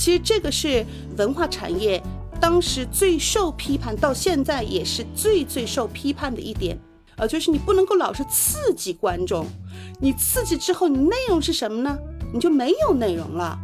其实这个是文化产业当时最受批判，到现在也是最最受批判的一点，呃，就是你不能够老是刺激观众，你刺激之后，你内容是什么呢？你就没有内容了。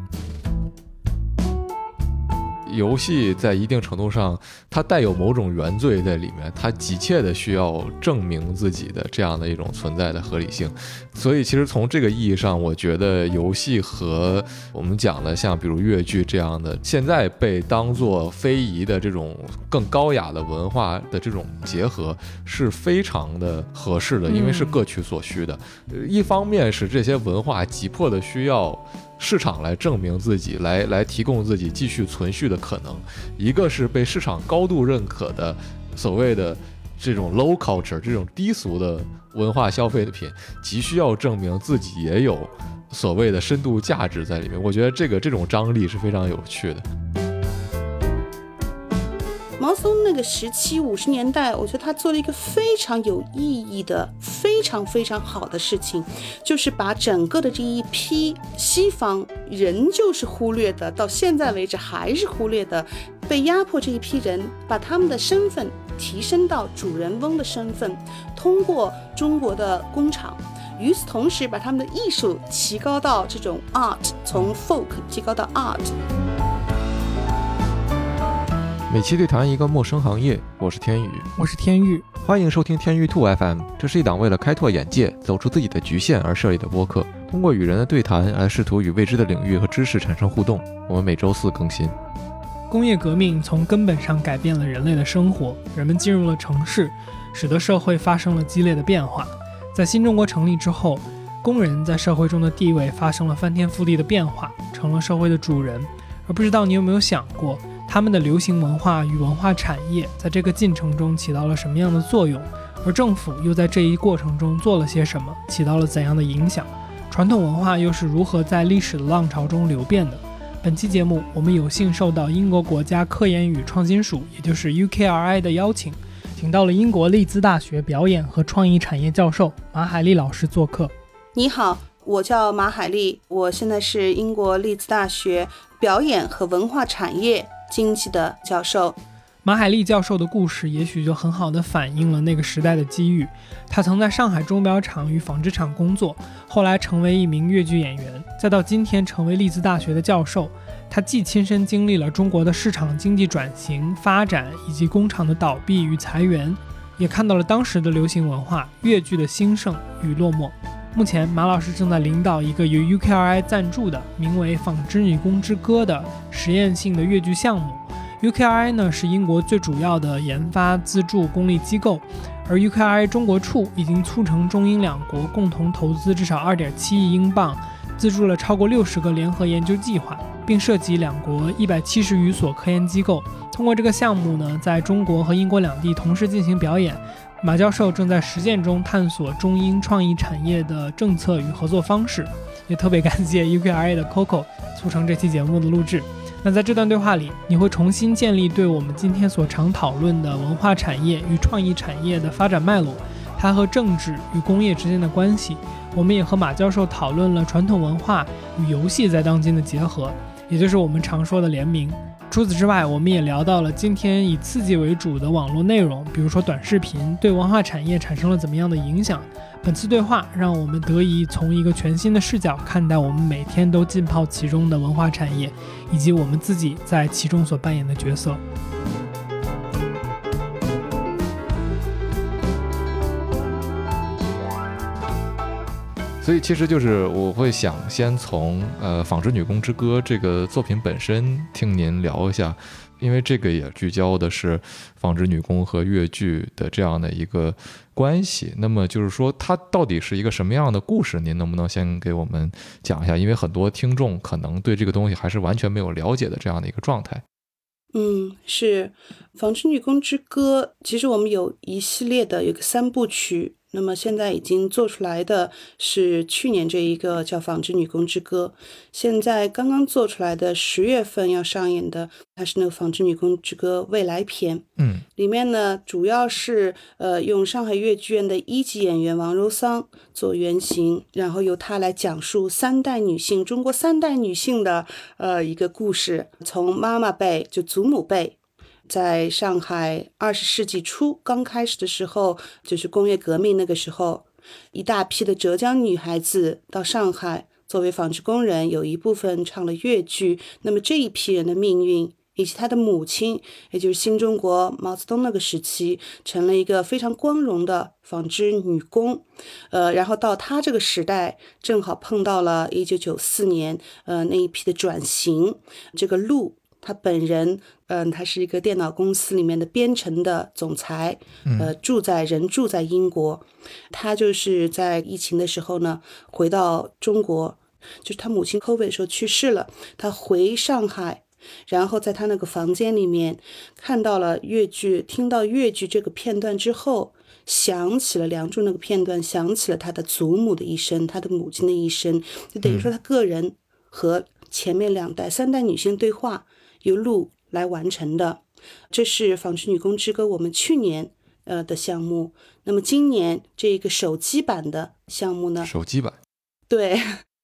游戏在一定程度上，它带有某种原罪在里面，它急切的需要证明自己的这样的一种存在的合理性。所以，其实从这个意义上，我觉得游戏和我们讲的像比如越剧这样的，现在被当做非遗的这种更高雅的文化的这种结合，是非常的合适的，因为是各取所需的。一方面是这些文化急迫的需要。市场来证明自己，来来提供自己继续存续的可能。一个是被市场高度认可的所谓的这种 low culture 这种低俗的文化消费的品，急需要证明自己也有所谓的深度价值在里面。我觉得这个这种张力是非常有趣的。毛泽东那个时期，五十年代，我觉得他做了一个非常有意义的、非常非常好的事情，就是把整个的这一批西方人就是忽略的，到现在为止还是忽略的，被压迫这一批人，把他们的身份提升到主人翁的身份，通过中国的工厂，与此同时把他们的艺术提高到这种 art，从 folk 提高到 art。每期对谈一个陌生行业，我是天宇，我是天宇，欢迎收听天宇兔 FM。这是一档为了开拓眼界、走出自己的局限而设立的播客，通过与人的对谈来试图与未知的领域和知识产生互动。我们每周四更新。工业革命从根本上改变了人类的生活，人们进入了城市，使得社会发生了激烈的变化。在新中国成立之后，工人在社会中的地位发生了翻天覆地的变化，成了社会的主人。而不知道你有没有想过？他们的流行文化与文化产业在这个进程中起到了什么样的作用？而政府又在这一过程中做了些什么，起到了怎样的影响？传统文化又是如何在历史的浪潮中流变的？本期节目，我们有幸受到英国国家科研与创新署，也就是 UKRI 的邀请，请到了英国利兹大学表演和创意产业教授马海丽老师做客。你好，我叫马海丽，我现在是英国利兹大学表演和文化产业。经济的教授马海利教授的故事，也许就很好的反映了那个时代的机遇。他曾在上海钟表厂与纺织厂工作，后来成为一名越剧演员，再到今天成为利兹大学的教授。他既亲身经历了中国的市场经济转型发展以及工厂的倒闭与裁员，也看到了当时的流行文化越剧的兴盛与落寞。目前，马老师正在领导一个由 UKRI 赞助的名为《纺织女工之歌》的实验性的越剧项目。UKRI 呢是英国最主要的研发资助公立机构，而 UKRI 中国处已经促成中英两国共同投资至少2.7亿英镑，资助了超过60个联合研究计划，并涉及两国170余所科研机构。通过这个项目呢，在中国和英国两地同时进行表演。马教授正在实践中探索中英创意产业的政策与合作方式，也特别感谢 UKRA 的 Coco 促成这期节目的录制。那在这段对话里，你会重新建立对我们今天所常讨论的文化产业与创意产业的发展脉络，它和政治与工业之间的关系。我们也和马教授讨论了传统文化与游戏在当今的结合，也就是我们常说的联名。除此之外，我们也聊到了今天以刺激为主的网络内容，比如说短视频，对文化产业产生了怎么样的影响？本次对话让我们得以从一个全新的视角看待我们每天都浸泡其中的文化产业，以及我们自己在其中所扮演的角色。所以其实就是我会想先从呃《纺织女工之歌》这个作品本身听您聊一下，因为这个也聚焦的是纺织女工和越剧的这样的一个关系。那么就是说它到底是一个什么样的故事？您能不能先给我们讲一下？因为很多听众可能对这个东西还是完全没有了解的这样的一个状态。嗯，是《纺织女工之歌》，其实我们有一系列的有个三部曲。那么现在已经做出来的是去年这一个叫《纺织女工之歌》，现在刚刚做出来的十月份要上演的，它是那个《纺织女工之歌》未来篇。嗯，里面呢主要是呃用上海越剧院的一级演员王柔桑做原型，然后由她来讲述三代女性中国三代女性的呃一个故事，从妈妈辈就祖母辈。在上海二十世纪初刚开始的时候，就是工业革命那个时候，一大批的浙江女孩子到上海作为纺织工人，有一部分唱了越剧。那么这一批人的命运，以及他的母亲，也就是新中国毛泽东那个时期，成了一个非常光荣的纺织女工。呃，然后到他这个时代，正好碰到了一九九四年，呃那一批的转型，这个路。他本人，嗯，他是一个电脑公司里面的编程的总裁，呃，住在人住在英国。他就是在疫情的时候呢，回到中国，就是他母亲 COVID 的时候去世了，他回上海，然后在他那个房间里面看到了越剧，听到越剧这个片段之后，想起了《梁祝》那个片段，想起了他的祖母的一生，他的母亲的一生，就等于说他个人和前面两代、三代女性对话。由路来完成的，这是《纺织女工之歌》我们去年呃的项目。那么今年这个手机版的项目呢？手机版，对，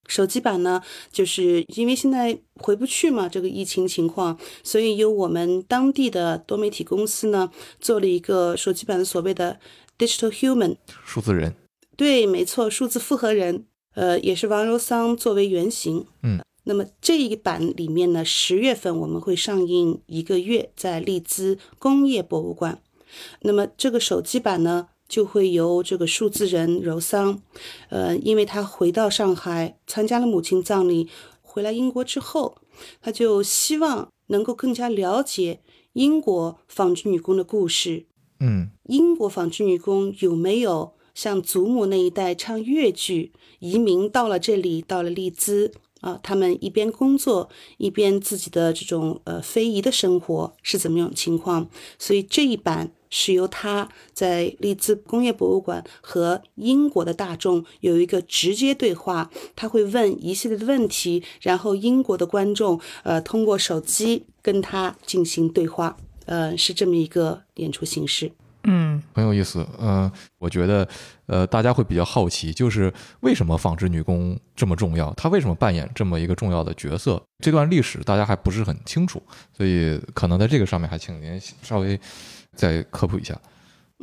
手机版呢，就是因为现在回不去嘛，这个疫情情况，所以由我们当地的多媒体公司呢，做了一个手机版的所谓的 Digital Human 数字人。对，没错，数字复合人，呃，也是王柔桑作为原型。嗯。那么这一版里面呢，十月份我们会上映一个月，在利兹工业博物馆。那么这个手机版呢，就会由这个数字人柔桑，呃，因为他回到上海参加了母亲葬礼，回来英国之后，他就希望能够更加了解英国纺织女工的故事。嗯，英国纺织女工有没有像祖母那一代唱越剧，移民到了这里，到了利兹？啊，他们一边工作，一边自己的这种呃非遗的生活是怎么样情况？所以这一版是由他在利兹工业博物馆和英国的大众有一个直接对话，他会问一系列的问题，然后英国的观众呃通过手机跟他进行对话，呃是这么一个演出形式。嗯，很有意思。嗯，我觉得，呃，大家会比较好奇，就是为什么纺织女工这么重要？她为什么扮演这么一个重要的角色？这段历史大家还不是很清楚，所以可能在这个上面还请您稍微再科普一下。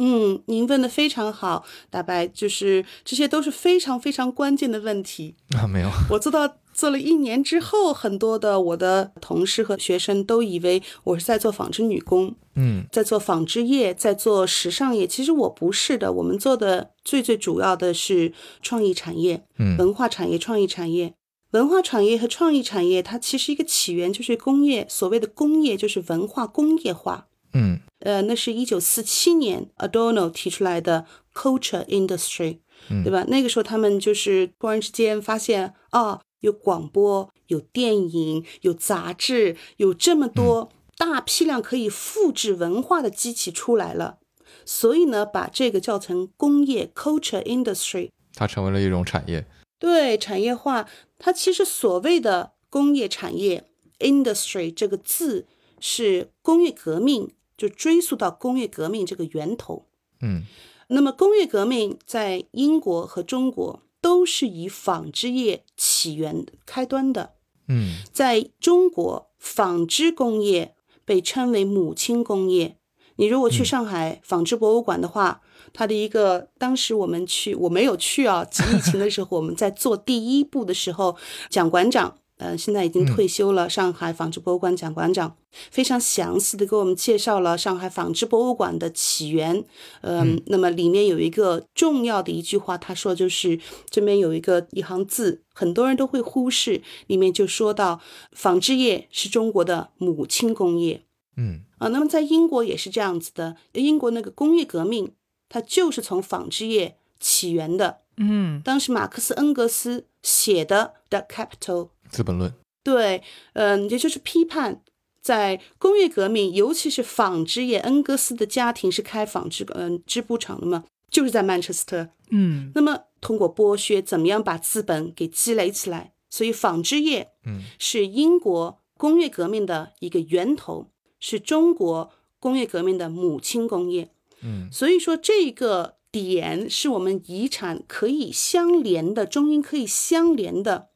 嗯，您问的非常好，大白，就是这些都是非常非常关键的问题 啊。没有，我做到做了一年之后，很多的我的同事和学生都以为我是在做纺织女工，嗯，在做纺织业，在做时尚业。其实我不是的，我们做的最最主要的是创意产业，嗯，文化产业、创意产业、文化产业和创意产业，它其实一个起源就是工业，所谓的工业就是文化工业化。嗯，呃，那是一九四七年 Adorno 提出来的 culture industry，嗯对吧？那个时候他们就是突然之间发现啊，有广播、有电影、有杂志，有这么多大批量可以复制文化的机器出来了，所以呢，把这个叫成工业 culture industry，它成为了一种产业。对，产业化，它其实所谓的工业产业 industry 这个字是工业革命。就追溯到工业革命这个源头，嗯，那么工业革命在英国和中国都是以纺织业起源开端的，嗯，在中国纺织工业被称为母亲工业。你如果去上海纺织博物馆的话，它的一个当时我们去我没有去啊，疫情的时候我们在做第一步的时候，蒋馆长。呃，现在已经退休了。上海纺织博物馆蒋馆长非常详细的给我们介绍了上海纺织博物馆的起源。嗯，那么里面有一个重要的一句话，他说就是这边有一个一行字，很多人都会忽视，里面就说到纺织业是中国的母亲工业。嗯，啊，那么在英国也是这样子的，英国那个工业革命，它就是从纺织业起源的。嗯，当时马克思恩格斯写的《The Capital》。《资本论》对，嗯，也就是批判在工业革命，尤其是纺织业。恩格斯的家庭是开纺织嗯织布厂的嘛，就是在曼彻斯特。嗯那么通过剥削，怎么样把资本给积累起来？所以纺织业，嗯，是英国工业革命的一个源头，是中国工业革命的母亲工业。嗯，所以说这个点是我们遗产可以相连的，中英可以相连的。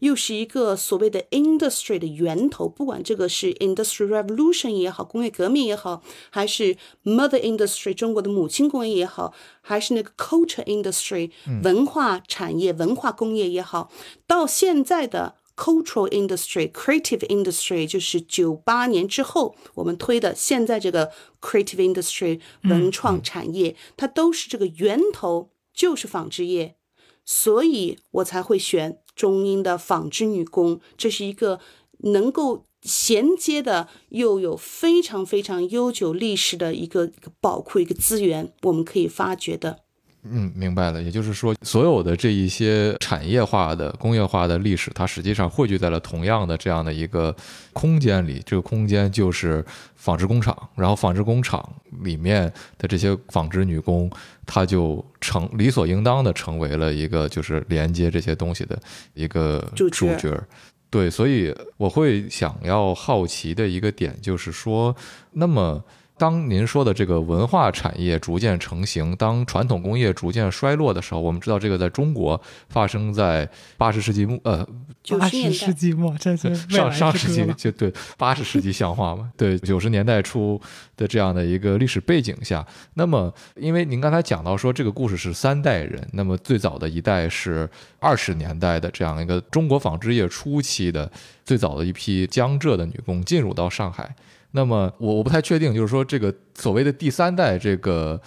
又是一个所谓的 industry 的源头，不管这个是 industrial revolution 也好，工业革命也好，还是 mother industry 中国的母亲工业也好，还是那个 culture industry 文化产业、文化工业也好，到现在的 cultural industry、creative industry，就是九八年之后我们推的现在这个 creative industry 文创产业，它都是这个源头就是纺织业。所以我才会选中英的纺织女工，这是一个能够衔接的，又有非常非常悠久历史的一个一个宝库，一个资源，我们可以发掘的。嗯，明白了。也就是说，所有的这一些产业化的、工业化的历史，它实际上汇聚在了同样的这样的一个空间里。这个空间就是纺织工厂，然后纺织工厂里面的这些纺织女工，她就成理所应当的成为了一个就是连接这些东西的一个主角。对，所以我会想要好奇的一个点就是说，那么。当您说的这个文化产业逐渐成型，当传统工业逐渐衰落的时候，我们知道这个在中国发生在八十世纪末，呃，八九十世纪末，这是上上世纪就对八十世纪像话嘛？对，九十年代初的这样的一个历史背景下，那么因为您刚才讲到说这个故事是三代人，那么最早的一代是二十年代的这样一个中国纺织业初期的最早的一批江浙的女工进入到上海。那么我我不太确定，就是说这个所谓的第三代这个。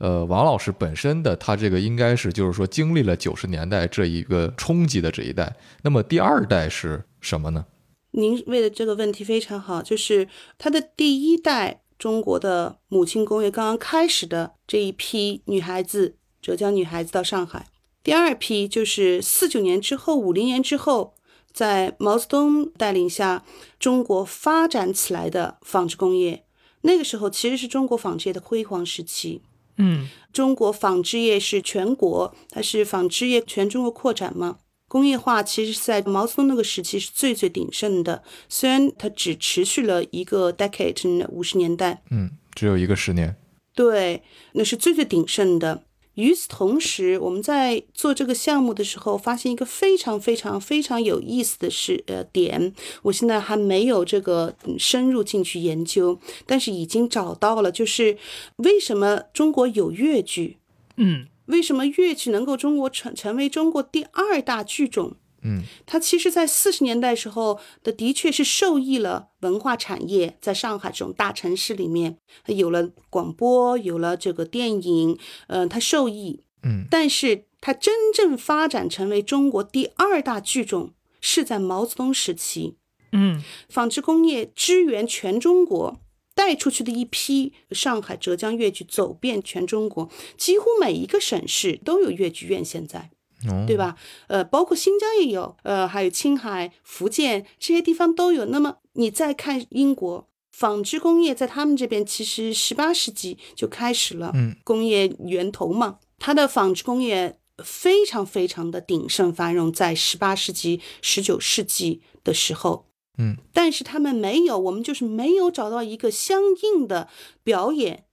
呃，王老师本身的他这个应该是就是说经历了九十年代这一个冲击的这一代，那么第二代是什么呢？您问的这个问题非常好，就是它的第一代中国的母亲工业刚刚开始的这一批女孩子，浙江女孩子到上海，第二批就是四九年之后、五零年之后，在毛泽东带领下，中国发展起来的纺织工业。那个时候其实是中国纺织业的辉煌时期。嗯中国纺织业是全国，它是纺织业全中国扩展嘛。工业化其实是在毛泽东那个时期是最最鼎盛的，虽然它只持续了一个 decade，五十年代，嗯，只有一个十年。对，那是最最鼎盛的。与此同时，我们在做这个项目的时候，发现一个非常非常非常有意思的是呃点，我现在还没有这个嗯深入进去研究，但是已经找到了，就是为什么中国有越剧，嗯为什么越剧能够中国成成为中国第二大剧种？嗯，它其实，在四十年代时候的的确是受益了文化产业，在上海这种大城市里面，有了广播，有了这个电影，呃，它受益。嗯，但是它真正发展成为中国第二大剧种，是在毛泽东时期，嗯纺织工业支援全中国。带出去的一批上海、浙江越剧走遍全中国，几乎每一个省市都有越剧院。现在，哦，对？吧？呃，包括新疆也有，呃，还有青海、福建这些地方都有。那么你再看英国纺织工业，在他们这边其实十八世纪就开始了，嗯，工业源头嘛，它的纺织工业非常非常的鼎盛繁荣，在十八世纪、十九世纪的时候。嗯，但是他们没有，我们就是没有找到一个相应的表演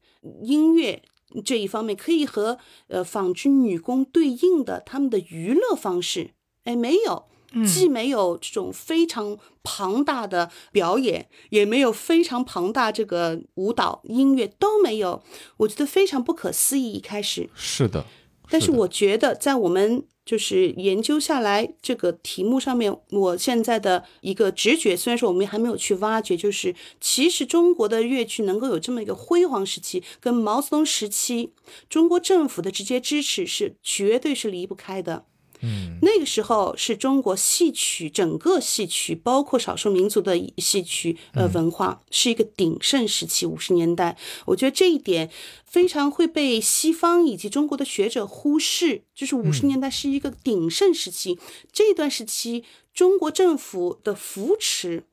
音乐这一方面可以和呃纺织女工对应的他们的娱乐方式，哎，没有，嗯既没有这种非常庞大的表演，也没有非常庞大这个舞蹈音乐都没有，我觉得非常不可思议。一开始，是的。但是我觉得，在我们就是研究下来这个题目上面，我现在的一个直觉，虽然说我们还没有去挖掘，就是其实中国的乐剧能够有这么一个辉煌时期，跟毛泽东时期中国政府的直接支持是绝对是离不开的。嗯那个时候是中国戏曲整个戏曲，包括少数民族的戏曲呃文化，是一个鼎盛时期。五十年代，我觉得这一点非常会被西方以及中国的学者忽视，就是五十年代是一个鼎盛时期。这段时期，中国政府的扶持，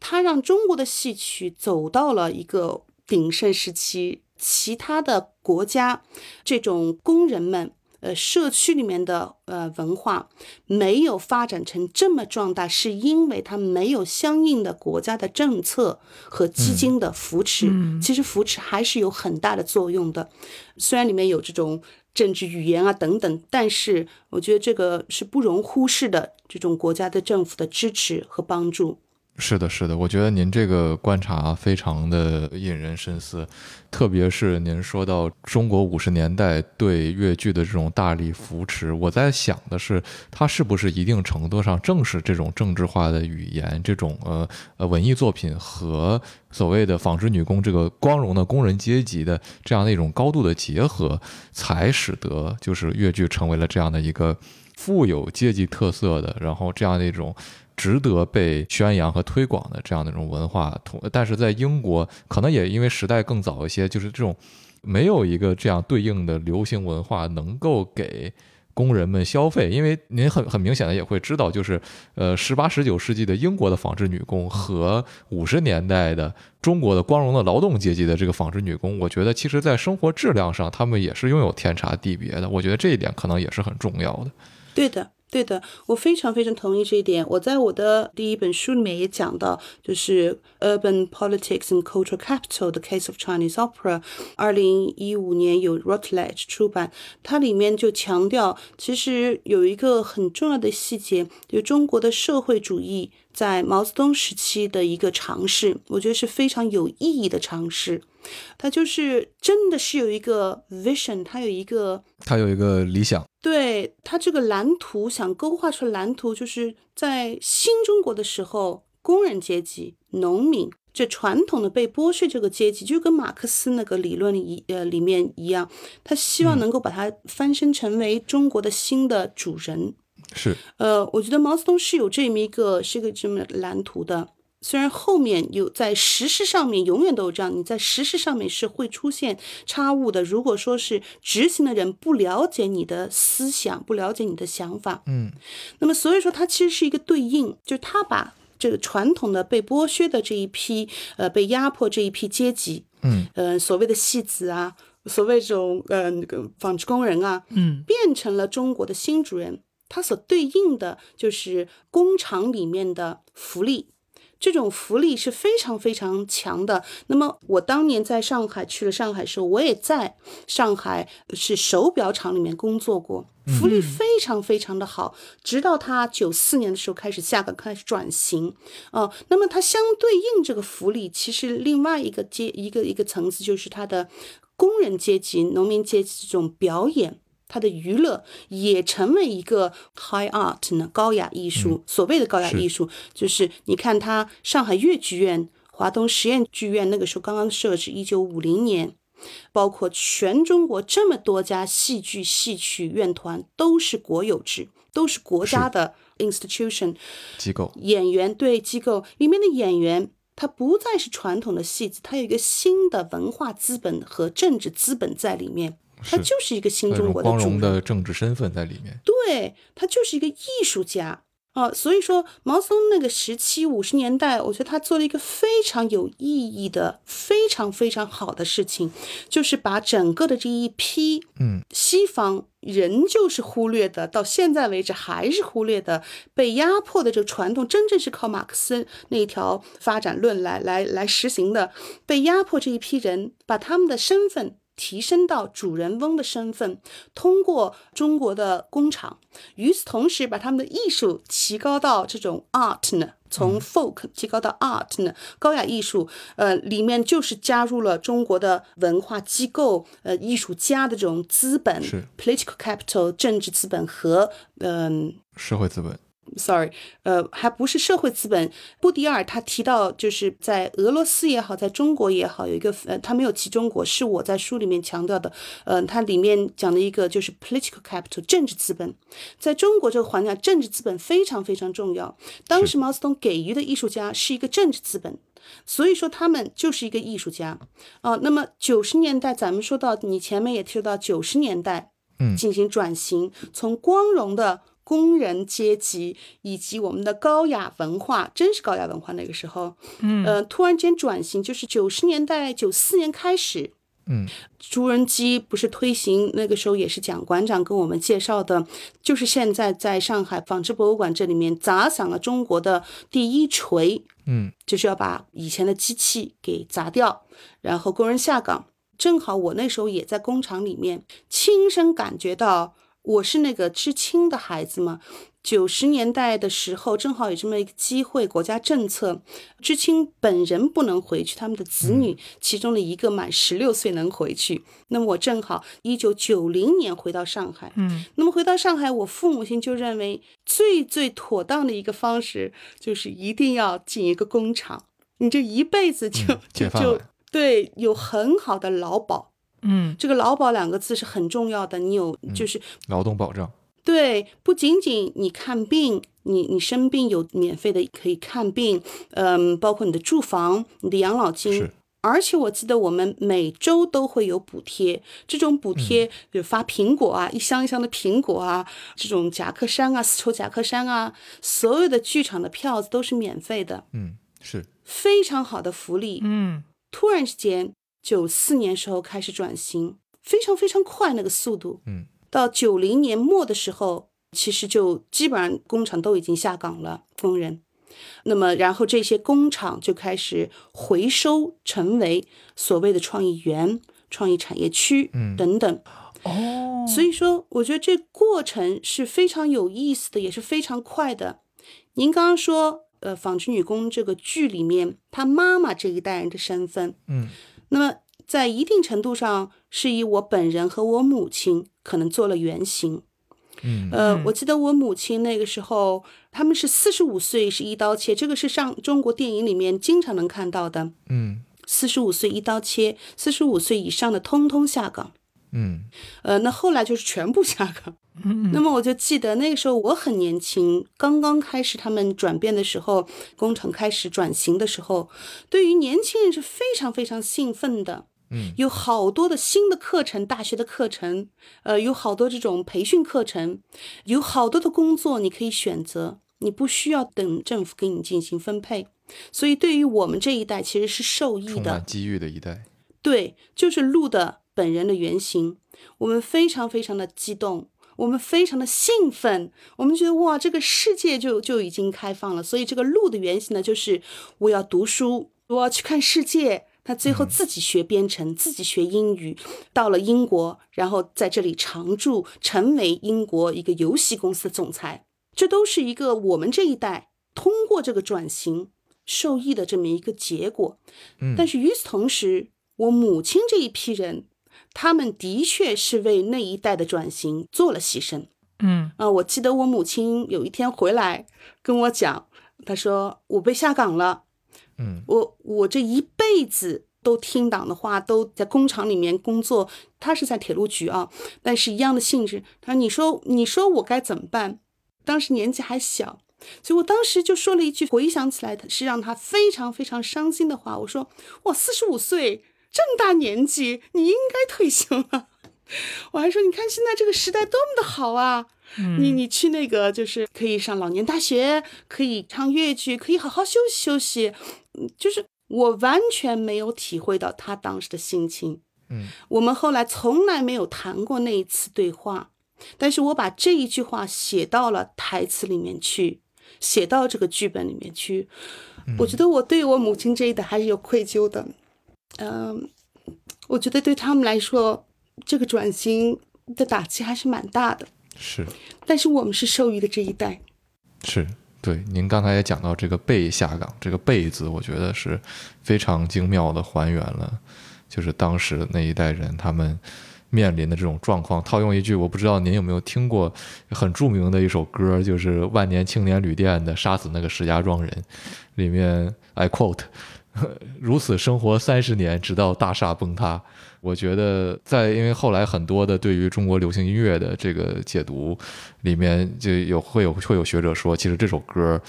它让中国的戏曲走到了一个鼎盛时期。其他的国家这种工人们。呃，社区里面的呃文化没有发展成这么壮大，是因为它没有相应的国家的政策和基金的扶持。其实扶持还是有很大的作用的，虽然里面有这种政治语言啊等等，但是我觉得这个是不容忽视的，这种国家的政府的支持和帮助。是的，是的，我觉得您这个观察非常的引人深思，特别是您说到中国五十年代对越剧的这种大力扶持，我在想的是，它是不是一定程度上正是这种政治化的语言，这种呃呃文艺作品和所谓的纺织女工这个光荣的工人阶级的这样的一种高度的结合，才使得就是越剧成为了这样的一个富有阶级特色的，然后这样的一种。值得被宣扬和推广的这样的一种文化，同但是在英国可能也因为时代更早一些，就是这种没有一个这样对应的流行文化能够给工人们消费。因为您很很明显的也会知道，就是呃十八十九世纪的英国的纺织女工和五十年代的中国的光荣的劳动阶级的这个纺织女工，我觉得其实在生活质量上他们也是拥有天差地别的。我觉得这一点可能也是很重要的。对的。对的，我非常非常同意这一点。我在我的第一本书里面也讲到，就是《Urban Politics and Cultural Capital: The Case of Chinese Opera》，二零一五年由 Routledge 出版。它里面就强调，其实有一个很重要的细节，就中国的社会主义在毛泽东时期的一个尝试，我觉得是非常有意义的尝试。它就是真的是有一个 vision，它有一个，它有一个理想，对他这个蓝图想勾画出蓝图，就是在新中国的时候，工人阶级、农民这传统的被剥削这个阶级，就跟马克思那个理论一呃里面一样，他希望能够把它翻身成为中国的新的主人。是，呃，我觉得毛泽东是有这么一个是个这么蓝图的。虽然后面有在实施上面永远都有这样，你在实施上面是会出现差误的。如果说是执行的人不了解你的思想，不了解你的想法，嗯，那么所以说它其实是一个对应，就是他把这个传统的被剥削的这一批，呃，被压迫这一批阶级，嗯，呃，所谓的戏子啊，所谓这种呃那个纺织工人啊，嗯，变成了中国的新主人，他所对应的就是工厂里面的福利。这种福利是非常非常强的。那么我当年在上海去了上海时候，我也在上海是手表厂里面工作过，福利非常非常的好。直到他九四年的时候开始下岗，开始转型。哦，那么它相对应这个福利，其实另外一个阶一个一个层次就是它的工人阶级、农民阶级这种表演。它的娱乐也成为一个 high art 呢，高雅艺术。所谓的高雅艺术，就是你看它上海越剧院、华东实验剧院那个时候刚刚设置，一九五零年，包括全中国这么多家戏剧戏曲院团都是国有制，都是国家的 institution 机构。演员对机构里面的演员，他不再是传统的戏子，他有一个新的文化资本和政治资本在里面。他就是一个新中国的光荣的政治身份在里面，对他就是一个艺术家啊，所以说毛泽东那个时期五十年代，我觉得他做了一个非常有意义的、非常非常好的事情，就是把整个的这一批，嗯，西方人就是忽略的，到现在为止还是忽略的，被压迫的这个传统，真正是靠马克思那一条发展论来来来实行的，被压迫这一批人，把他们的身份。提升到主人翁的身份，通过中国的工厂，与此同时把他们的艺术提高到这种 art 呢，从 folk 提高到 art 呢，高雅艺术，呃，里面就是加入了中国的文化机构，呃，艺术家的这种资本，political capital 政治资本和嗯社会资本。Sorry，呃，还不是社会资本。布迪尔他提到，就是在俄罗斯也好，在中国也好，有一个呃，他没有提中国，是我在书里面强调的。呃，他里面讲的一个就是 political capital 政治资本，在中国这个环境，政治资本非常非常重要。当时毛泽东给予的艺术家是一个政治资本，所以说他们就是一个艺术家啊。那么九十年代，咱们说到你前面也提到九十年代，嗯，进行转型，从光荣的。工人阶级以及我们的高雅文化，真是高雅文化。那个时候，嗯，呃，突然间转型，就是九十年代九四年开始，嗯朱镕基不是推行那个时候也是蒋馆长跟我们介绍的，就是现在在上海纺织博物馆这里面砸响了中国的第一锤，嗯就是要把以前的机器给砸掉，然后工人下岗。正好我那时候也在工厂里面，亲身感觉到我是那个知青的孩子嘛。九十年代的时候，正好有这么一个机会，国家政策，知青本人不能回去，他们的子女其中的一个满十六岁能回去。那么我正好一九九零年回到上海，嗯那么回到上海，我父母亲就认为最最妥当的一个方式就是一定要进一个工厂，你这一辈子就、嗯就就对有很好的劳保。嗯。这个劳保两个字是很重要的，你有就是劳动保障，对，不仅仅你看病，你你生病有免费的可以看病，嗯，包括你的住房、你的养老金。是，而且我记得我们每周都会有补贴，这种补贴比如发苹果啊，一箱一箱的苹果啊，这种夹克衫啊，丝绸夹克衫啊，所有的剧场的票子都是免费的，嗯是。非常好的福利。嗯。突然之间，九四年时候开始转型，非常非常快那个速度。嗯到九零年末的时候，其实就基本上工厂都已经下岗了，工人。那么，然后这些工厂就开始回收，成为所谓的创意园、创意产业区嗯等等。哦，所以说，我觉得这过程是非常有意思的，也是非常快的。您刚刚说，呃，《纺织女工》这个剧里面，她妈妈这一代人的身份，嗯那么在一定程度上是以我本人和我母亲可能做了原型。嗯呃，嗯我记得我母亲那个时候，他们是四十五岁是一刀切，这个是上中国电影里面经常能看到的。嗯四十五岁一刀切，四十五岁以上的通通下岗。嗯呃，那后来就是全部下岗。嗯那么我就记得那个时候我很年轻，刚刚开始他们转变的时候，工厂开始转型的时候，对于年轻人是非常非常兴奋的。嗯有好多的新的课程，大学的课程，呃，有好多这种培训课程，有好多的工作你可以选择，你不需要等政府给你进行分配。所以对于我们这一代其实是受益的充满，机遇的一代，对，就是录的本人的原型，我们非常非常的激动，我们非常的兴奋，我们觉得哇，这个世界就就已经开放了。所以这个路的原型呢，就是我要读书，我要去看世界。他最后自己学编程，自己学英语，到了英国，然后在这里常驻，成为英国一个游戏公司的总裁。这都是一个我们这一代通过这个转型受益的这么一个结果。嗯但是与此同时，我母亲这一批人，他们的确是为那一代的转型做了牺牲嗯啊、我记得我母亲有一天回来跟我讲，她说我被下岗了，嗯我我这一辈子都听党的话，都在工厂里面工作。她是在铁路局啊，但是一样的性质。她说你说你说我该怎么办？当时年纪还小。所以我当时就说了一句，回想起来是让她非常非常伤心的话。我说：“我，四十五岁这么大年纪，你应该退休了。”我还说：“你看现在这个时代多么的好啊！嗯，你你去那个就是可以上老年大学，可以唱越剧，可以好好休息休息。嗯，就是我完全没有体会到他当时的心情。嗯，我们后来从来没有谈过那一次对话，但是我把这一句话写到了台词里面去，写到这个剧本里面去。我觉得我对我母亲这一代还是有愧疚的。嗯，我觉得对他们来说，这个转型的打击还是蛮大的。是但是我们是受益的这一代。是，对，您刚才也讲到这个被下岗，这个被字，我觉得是非常精妙的还原了，就是当时那一代人他们面临的这种状况。套用一句，我不知道您有没有听过很著名的一首歌，就是万年青年旅店的《杀死那个石家庄人》，里面 I quote。如此生活三十年，直到大厦崩塌。我觉得，在因为后来很多的对于中国流行音乐的这个解读里面，就有会有会有学者说，其实这首歌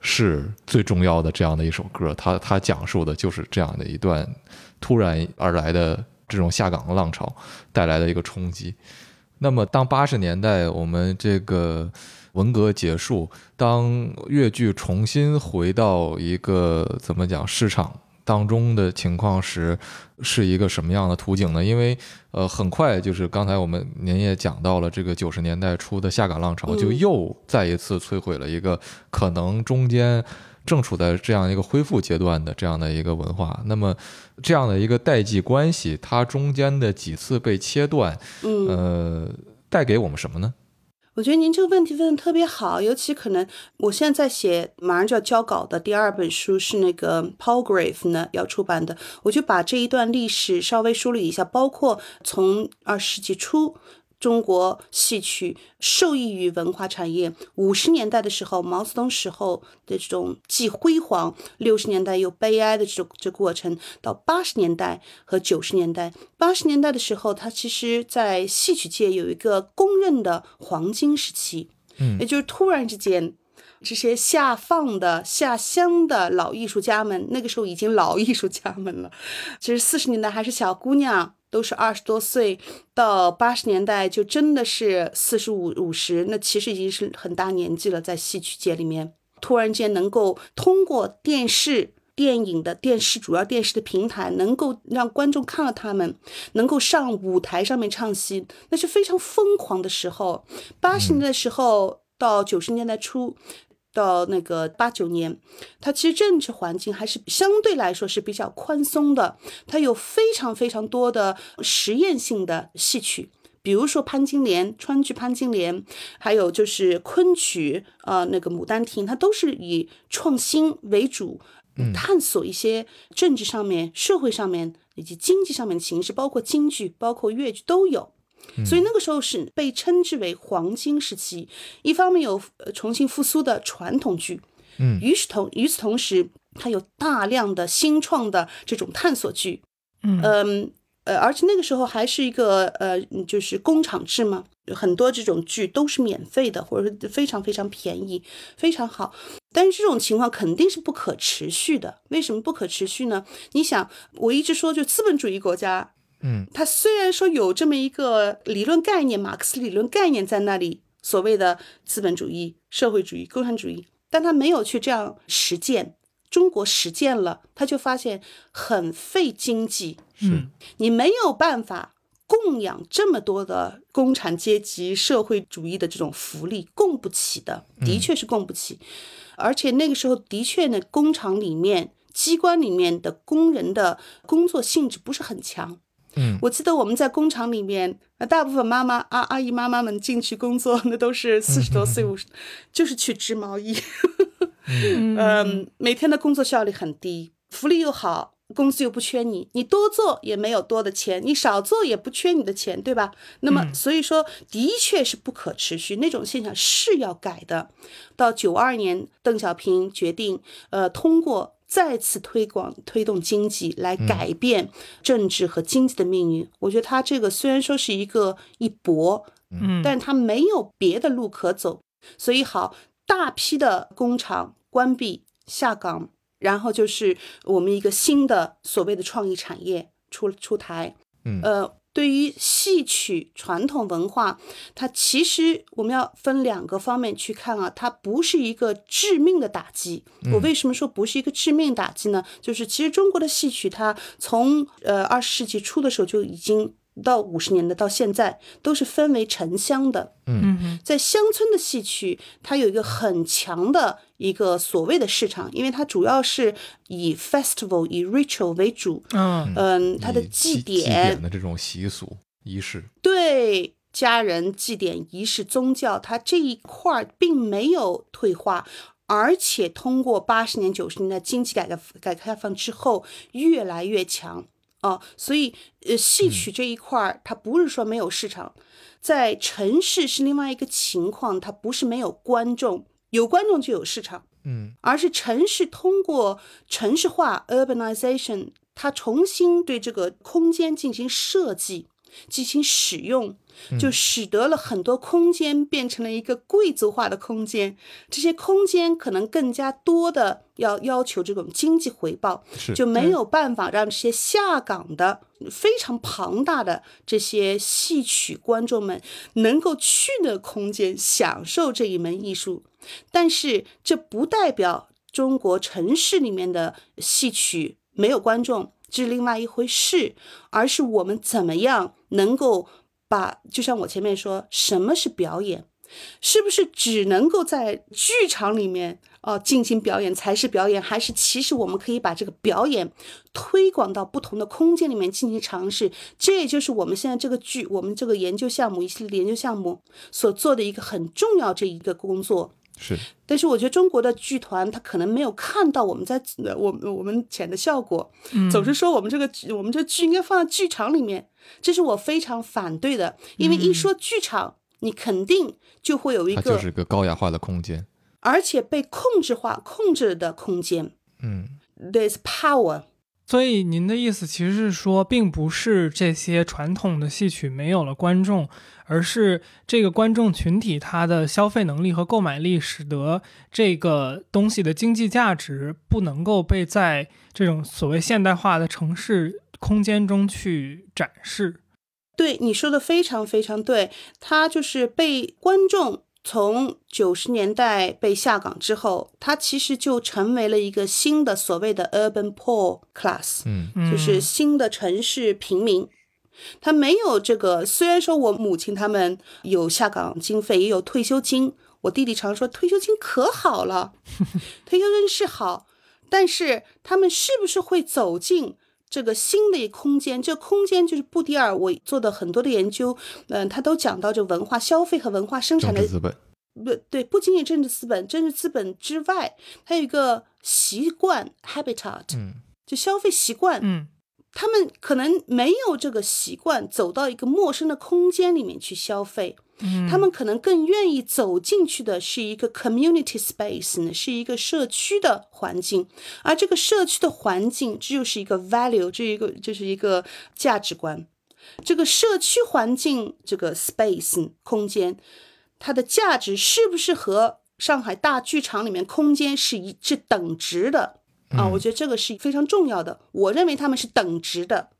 是最重要的这样的一首歌，它它讲述的就是这样的一段突然而来的这种下岗的浪潮带来的一个冲击。那么，当八十年代我们这个文革结束，当越剧重新回到一个怎么讲市场？当中的情况时，是一个什么样的图景呢？因为呃，很快就是刚才我们您也讲到了，这个九十年代初的下岗浪潮，就又再一次摧毁了一个可能中间正处在这样一个恢复阶段的这样的一个文化。那么这样的一个代际关系，它中间的几次被切断，嗯，呃，带给我们什么呢？我觉得您这个问题问的特别好，尤其可能我现在在写，马上就要交稿的第二本书是那个 Paulgrave 呢要出版的，我就把这一段历史稍微梳理一下，包括从二十世纪初。中国戏曲受益于文化产业。五十年代的时候，毛泽东时候的这种既辉煌，六十年代又悲哀的这种这过程，到八十年代和九十年代。八十年代的时候，它其实在戏曲界有一个公认的黄金时期，嗯，也就是突然之间，这些下放的下乡的老艺术家们，那个时候已经老艺术家们了，其实四十年代还是小姑娘。都是二十多岁，到八十年代就真的是四十五五十，那其实已经是很大年纪了。在戏曲界里面，突然间能够通过电视、电影的电视主要电视的平台，能够让观众看到他们，能够上舞台上面唱戏，那是非常疯狂的时候。八十年代时候到九十年代初。到那个八九年，它其实政治环境还是相对来说是比较宽松的。它有非常非常多的实验性的戏曲，比如说潘金莲、川剧潘金莲，还有就是昆曲，呃，那个《牡丹亭》，它都是以创新为主，探索一些政治上面、社会上面以及经济上面的形式，包括京剧、包括越剧都有。所以那个时候是被称之为黄金时期，一方面有重新复苏的传统剧，嗯，与此同与此同时，它有大量的新创的这种探索剧，嗯嗯呃，而且那个时候还是一个呃，就是工厂制嘛，很多这种剧都是免费的，或者是非常非常便宜，非常好。但是这种情况肯定是不可持续的。为什么不可持续呢？你想，我一直说，就资本主义国家。嗯，他虽然说有这么一个理论概念，马克思理论概念在那里，所谓的资本主义、社会主义、共产主义，但他没有去这样实践。中国实践了，他就发现很费经济，是你没有办法供养这么多的工产阶级、社会主义的这种福利，供不起的，的确是供不起。而且那个时候的确呢，工厂里面、机关里面的工人的工作性质不是很强。嗯，我记得我们在工厂里面，大部分妈妈阿阿姨妈妈们进去工作，那都是四十多岁 五十，就是去织毛衣。嗯，每天的工作效率很低，福利又好，工资又不缺你，你多做也没有多的钱，你少做也不缺你的钱，对吧？那么所以说，的确是不可持续，那种现象是要改的。到九二年，邓小平决定，呃，通过。再次推广推动经济来改变政治和经济的命运，我觉得他这个虽然说是一个一搏，嗯，但他没有别的路可走，所以好大批的工厂关闭下岗，然后就是我们一个新的所谓的创意产业出出台，嗯，呃。对于戏曲传统文化，它其实我们要分两个方面去看啊，它不是一个致命的打击。我为什么说不是一个致命打击呢？就是其实中国的戏曲，它从呃二十世纪初的时候就已经。到五十年的到现在，都是分为城乡的。嗯，在乡村的戏曲，它有一个很强的一个所谓的市场，因为它主要是以 festival 以 ritual 为主。嗯嗯，它的祭典的这种习俗仪式，对家人祭典仪式宗教，它这一块儿并没有退化，而且通过八十年九十年代经济改革改革开放之后，越来越强。哦，所以呃，戏曲这一块儿，它不是说没有市场，在城市是另外一个情况，它不是没有观众，有观众就有市场，嗯，而是城市通过城市化 （urbanization），它重新对这个空间进行设计。进行使用，就使得了很多空间变成了一个贵族化的空间。这些空间可能更加多的要要求这种经济回报，就没有办法让这些下岗的非常庞大的这些戏曲观众们能够去那空间享受这一门艺术。但是这不代表中国城市里面的戏曲。没有观众，这是另外一回事，而是我们怎么样能够把，就像我前面说，什么是表演？是不是只能够在剧场里面啊进行表演才是表演？还是其实我们可以把这个表演推广到不同的空间里面进行尝试？这也就是我们现在这个剧，我们这个研究项目一系列研究项目所做的一个很重要这一个工作。是，但是我觉得中国的剧团他可能没有看到我们在我我们钱的效果，总是说我们这个我们这剧应该放在剧场里面，这是我非常反对的，因为一说剧场。你肯定就会有一个，就是个高雅化的空间，而且被控制化、控制的空间。嗯，There's power。所以您的意思其实是说，并不是这些传统的戏曲没有了观众，而是这个观众群体他的消费能力和购买力，使得这个东西的经济价值不能够被在这种所谓现代化的城市空间中去展示。对你说的非常非常对，他就是被观众从九十年代被下岗之后，他其实就成为了一个新的所谓的 urban poor class，嗯，就是新的城市平民。他没有这个，虽然说我母亲他们有下岗经费，也有退休金，我弟弟常说退休金可好了，退休金是好，但是他们是不是会走进？这个新的一空间，这空间就是布迪尔。我做的很多的研究，嗯，他都讲到这文化消费和文化生产的资本。不对，不仅仅政治资本，政治资本之外，还有一个习惯 habitat，嗯，就消费习惯，嗯，他们可能没有这个习惯，走到一个陌生的空间里面去消费。他们可能更愿意走进去的是一个 community space 呢，是一个社区的环境，而这个社区的环境，这就是一个 value，这一个就是一个价值观。这个社区环境，这个 space 空间，它的价值是不是和上海大剧场里面空间是一是等值的啊？我觉得这个是非常重要的。我认为他们是等值的，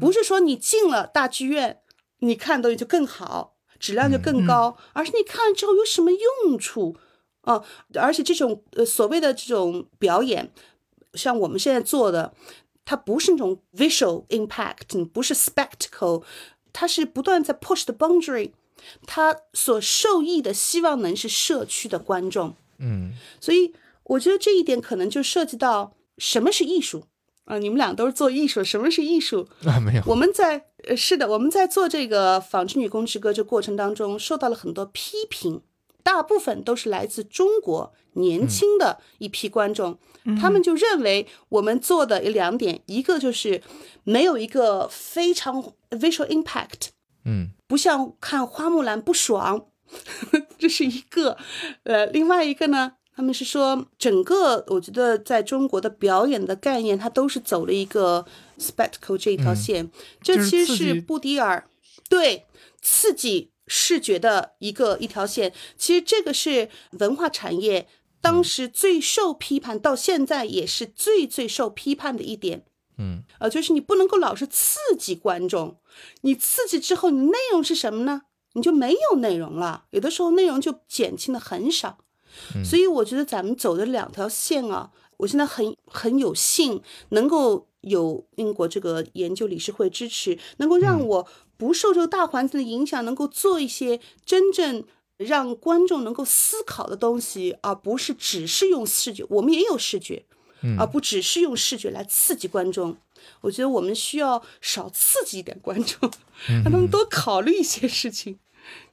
不是说你进了大剧院，你看东西就更好。质量就更高，而是你看了之后有什么用处啊？而且这种呃所谓的这种表演，像我们现在做的，它不是那种 visual impact，不是 spectacle，它是不断在 push the boundary，它所受益的希望能是社区的观众。嗯，所以我觉得这一点可能就涉及到什么是艺术。啊，你们俩都是做艺术，什么是艺术啊？没有，我们在呃，是的，我们在做这个《纺织女工之歌》这过程当中，受到了很多批评，大部分都是来自中国年轻的一批观众，他们就认为我们做的有两点，一个就是没有一个非常 visual impact，嗯，不像看花木兰不爽，这是一个，呃，另外一个呢。他们是说，整个我觉得在中国的表演的概念，它都是走了一个 spectacle 这一条线。这其实是布迪尔对刺激视觉的一个一条线。其实这个是文化产业当时最受批判，到现在也是最最受批判的一点。嗯，呃，就是你不能够老是刺激观众，你刺激之后，你内容是什么呢？你就没有内容了，有的时候内容就减轻的很少。所以我觉得咱们走的两条线啊，我现在很很有幸能够有英国这个研究理事会支持，能够让我不受这个大环境的影响，能够做一些真正让观众能够思考的东西，而不是只是用视觉。我们也有视觉，而不只是用视觉来刺激观众。我觉得我们需要少刺激一点观众，让他们多考虑一些事情。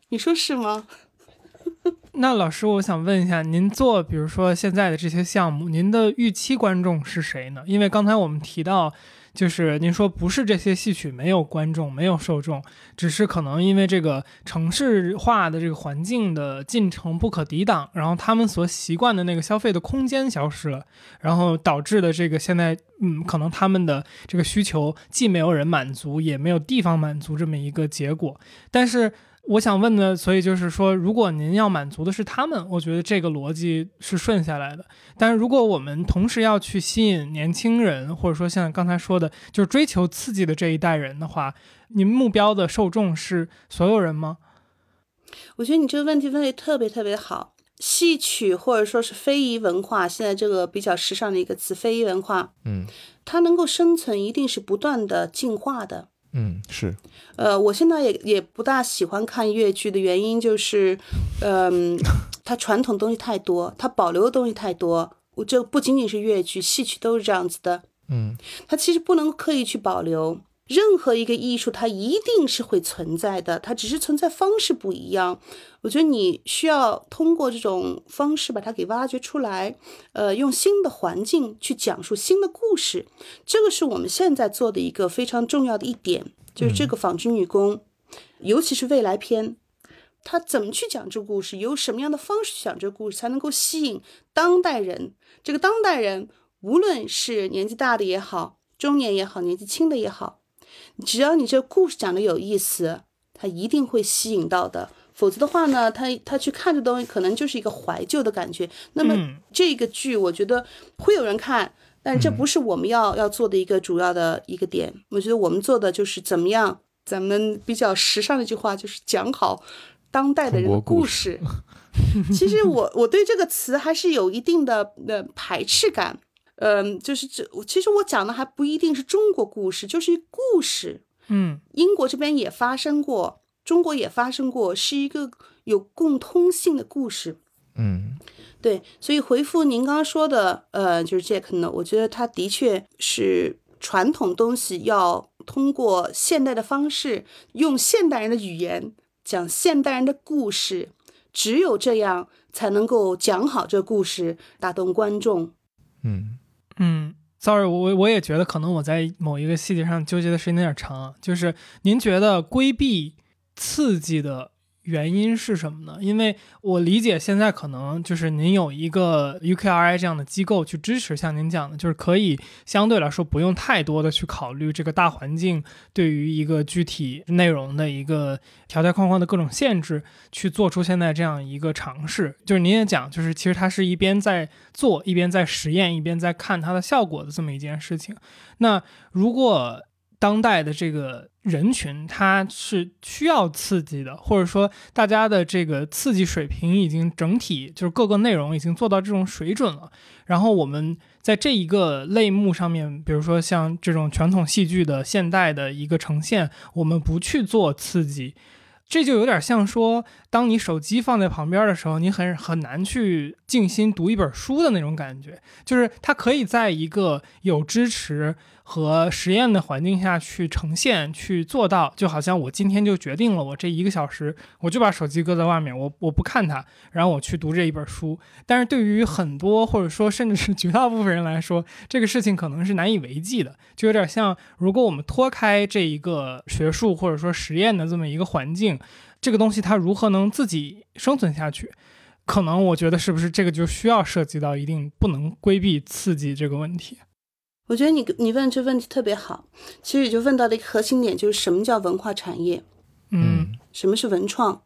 你说是吗？那老师，我想问一下，您做比如说现在的这些项目，您的预期观众是谁呢？因为刚才我们提到，就是您说不是这些戏曲没有观众、没有受众，只是可能因为这个城市化的这个环境的进程不可抵挡，然后他们所习惯的那个消费的空间消失了，然后导致的这个现在，嗯，可能他们的这个需求既没有人满足，也没有地方满足这么一个结果，但是。我想问的，所以就是说，如果您要满足的是他们，我觉得这个逻辑是顺下来的。但是如果我们同时要去吸引年轻人，或者说像刚才说的，就是追求刺激的这一代人的话，您目标的受众是所有人吗？我觉得你这个问题问的特别特别好。戏曲或者说是非遗文化，现在这个比较时尚的一个词，非遗文化，嗯它能够生存，一定是不断的进化的。嗯，是，呃，我现在也也不大喜欢看越剧的原因就是，嗯、它传统东西太多，它保留的东西太多。我这不仅仅是越剧，戏曲都是这样子的。嗯它其实不能刻意去保留。任何一个艺术，它一定是会存在的，它只是存在方式不一样。我觉得你需要通过这种方式把它给挖掘出来，呃，用新的环境去讲述新的故事，这个是我们现在做的一个非常重要的一点，就是这个纺织女工，尤其是未来篇，它怎么去讲这个故事，有什么样的方式去讲这个故事，才能够吸引当代人。这个当代人，无论是年纪大的也好，中年也好，年纪轻的也好，只要你这故事讲的有意思，他一定会吸引到的。否则的话呢，他他去看这东西，可能就是一个怀旧的感觉。那么嗯这个剧，我觉得会有人看，但这不是我们要要做的一个主要的一个点。我觉得我们做的就是怎么样，咱们比较时尚的一句话就是讲好当代的人的故故事。其实我我对这个词还是有一定的呃排斥感。嗯，就是这，其实我讲的还不一定是中国故事，就是故事。嗯英国这边也发生过，中国也发生过，是一个有共通性的故事。嗯对，所以回复您刚刚说的，呃，就是 Jack 呢，我觉得他的确是传统东西要通过现代的方式，用现代人的语言讲现代人的故事，只有这样才能够讲好这故事，打动观众。嗯嗯，sorry，我我也觉得可能我在某一个细节上纠结的时间有点长。就是您觉得规避刺激的原因是什么呢？因为我理解现在可能就是您有一个 UKRI 这样的机构去支持，像您讲的，就是可以相对来说不用太多的去考虑这个大环境对于一个具体内容的一个条条框框的各种限制，去做出现在这样一个尝试。就是您也讲，就是其实它是一边在做，一边在实验，一边在看它的效果的这么一件事情。那如果当代的这个人群，他是需要刺激的，或者说大家的这个刺激水平已经整体就是各个内容已经做到这种水准了。然后我们在这一个类目上面，比如说像这种传统戏剧的现代的一个呈现，我们不去做刺激，这就有点像说，当你手机放在旁边的时候，你很很难去静心读一本书的那种感觉。就是它可以在一个有支持和实验的环境下去呈现、去做到，就好像我今天就决定了，我这一个小时我就把手机搁在外面，我我不看它，然后我去读这一本书。但是对于很多或者说甚至是绝大部分人来说，这个事情可能是难以为继的，就有点像如果我们脱开这一个学术或者说实验的这么一个环境，这个东西它如何能自己生存下去？可能我觉得是不是这个就需要涉及到一定不能规避刺激这个问题？我觉得你你问这问题特别好，其实也就问到了一个核心点，就是什么叫文化产业，嗯什么是文创？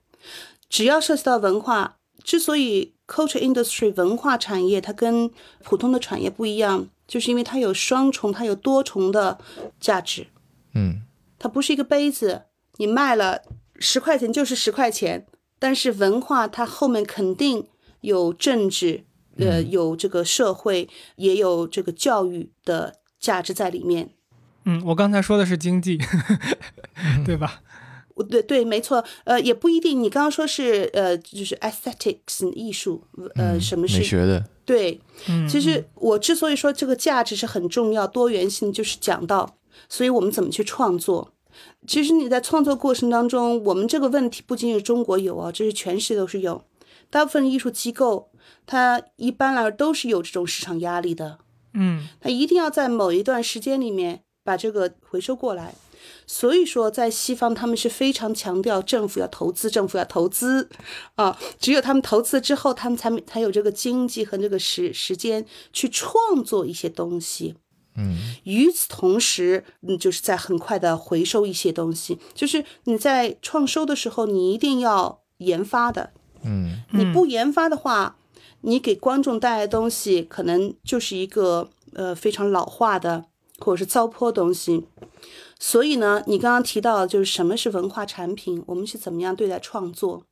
只要涉及到文化，之所以 culture industry 文化产业它跟普通的产业不一样，就是因为它有双重，它有多重的价值。嗯它不是一个杯子，你卖了十块钱就是十块钱，但是文化它后面肯定有政治，呃，有这个社会，也有这个教育的价值在里面。嗯，我刚才说的是经济，对吧？我对对，没错，呃，也不一定。你刚刚说是呃，就是 aesthetics 艺术，呃，什么是美学的，对？嗯，其实我之所以说这个价值是很重要，多元性就是讲到，所以我们怎么去创作。其实你在创作过程当中，我们这个问题不仅仅是中国有啊，这是全世界都是有。大部分艺术机构，它一般来说都是有这种市场压力的，嗯。它一定要在某一段时间里面把这个回收过来。所以说，在西方他们是非常强调政府要投资，政府要投资。啊，只有他们投资之后，他们才才有这个经济和这个时时间去创作一些东西。嗯。与此同时，嗯，就是在很快的回收一些东西。就是你在创收的时候，你一定要研发的，嗯。你不研发的话，你给观众带来的东西可能就是一个呃非常老化的或者是糟粕东西。所以呢，你刚刚提到就是什么是文化产品，我们是怎么样对待创作？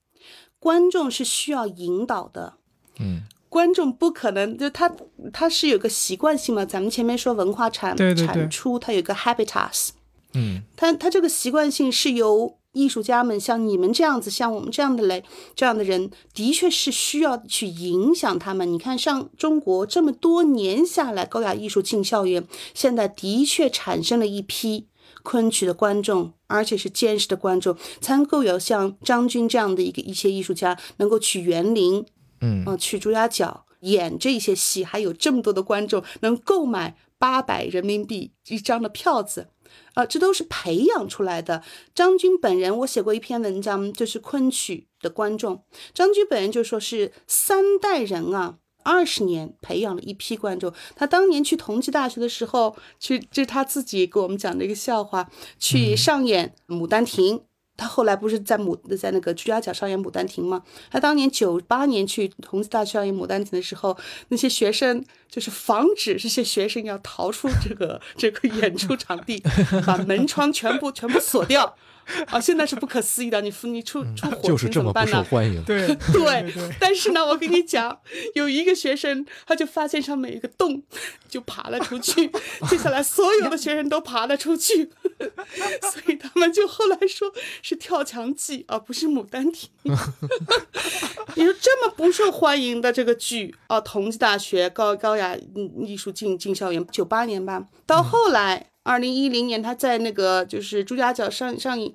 观众是需要引导的，嗯 观众不可能，就他他是有个习惯性嘛。咱们前面说文化产产出，它有个 habitus，嗯它它这个习惯性是由艺术家们像你们这样子，像我们这样的嘞，这样的人，的确是需要去影响他们。你看，上中国这么多年下来，高雅艺术进校园，现在的确产生了一批昆曲的观众，而且是坚实的观众，才能够有像张军这样的一个一些艺术家，能够去园林，嗯啊，去朱家角演这些戏，还有这么多的观众能购买八百人民币一张的票子，啊，这都是培养出来的。张军本人，我写过一篇文章，就是昆曲的观众。张军本人就说是三代人啊，二十年培养了一批观众。他当年去同济大学的时候，去这是他自己给我们讲的一个笑话，去上演《牡丹亭》。他后来不是在牡在那个朱家角上演《牡丹亭》吗？他当年九八年去同济大学上演《牡丹亭》的时候，那些学生就是防止这些学生要逃出这个这个演出场地，把门窗全部全部锁掉。啊，现在是不可思议的，你你出出火就是这么不情怎么办呢？受欢迎。对对对，但是呢，我跟你讲，有一个学生，他就发现上面有一个洞，就爬了出去。接下来所有的学生都爬了出去，所以他们就后来说是跳墙记，而不是牡丹亭。你说这么不受欢迎的这个剧啊，同济大学高高雅嗯艺术进进校园，九八年吧，到后来。二零一零年，他在那个就是朱家角上上映，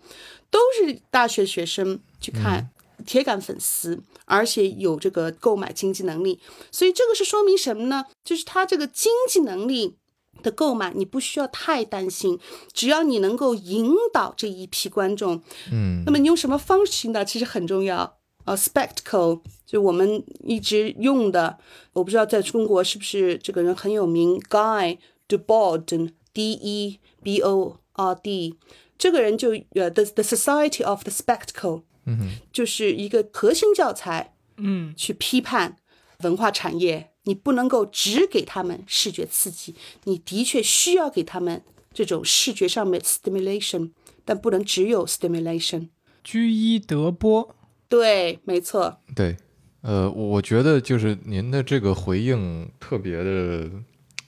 都是大学学生去看，铁杆粉丝，而且有这个购买经济能力，所以这个是说明什么呢？就是他这个经济能力的购买，你不需要太担心，只要你能够引导这一批观众，嗯那么你用什么方式引导其实很重要。呃，spectacle 就我们一直用的，我不知道在中国是不是这个人很有名，Guy Debord。D E B O R D，这个人就呃，the the Society of the Spectacle，嗯就是一个核心教材，嗯，去批判文化产业。你不能够只给他们视觉刺激，你的确需要给他们这种视觉上面 stimulation，但不能只有 stimulation。居一德波，对，没错。对，呃，我我觉得就是您的这个回应特别的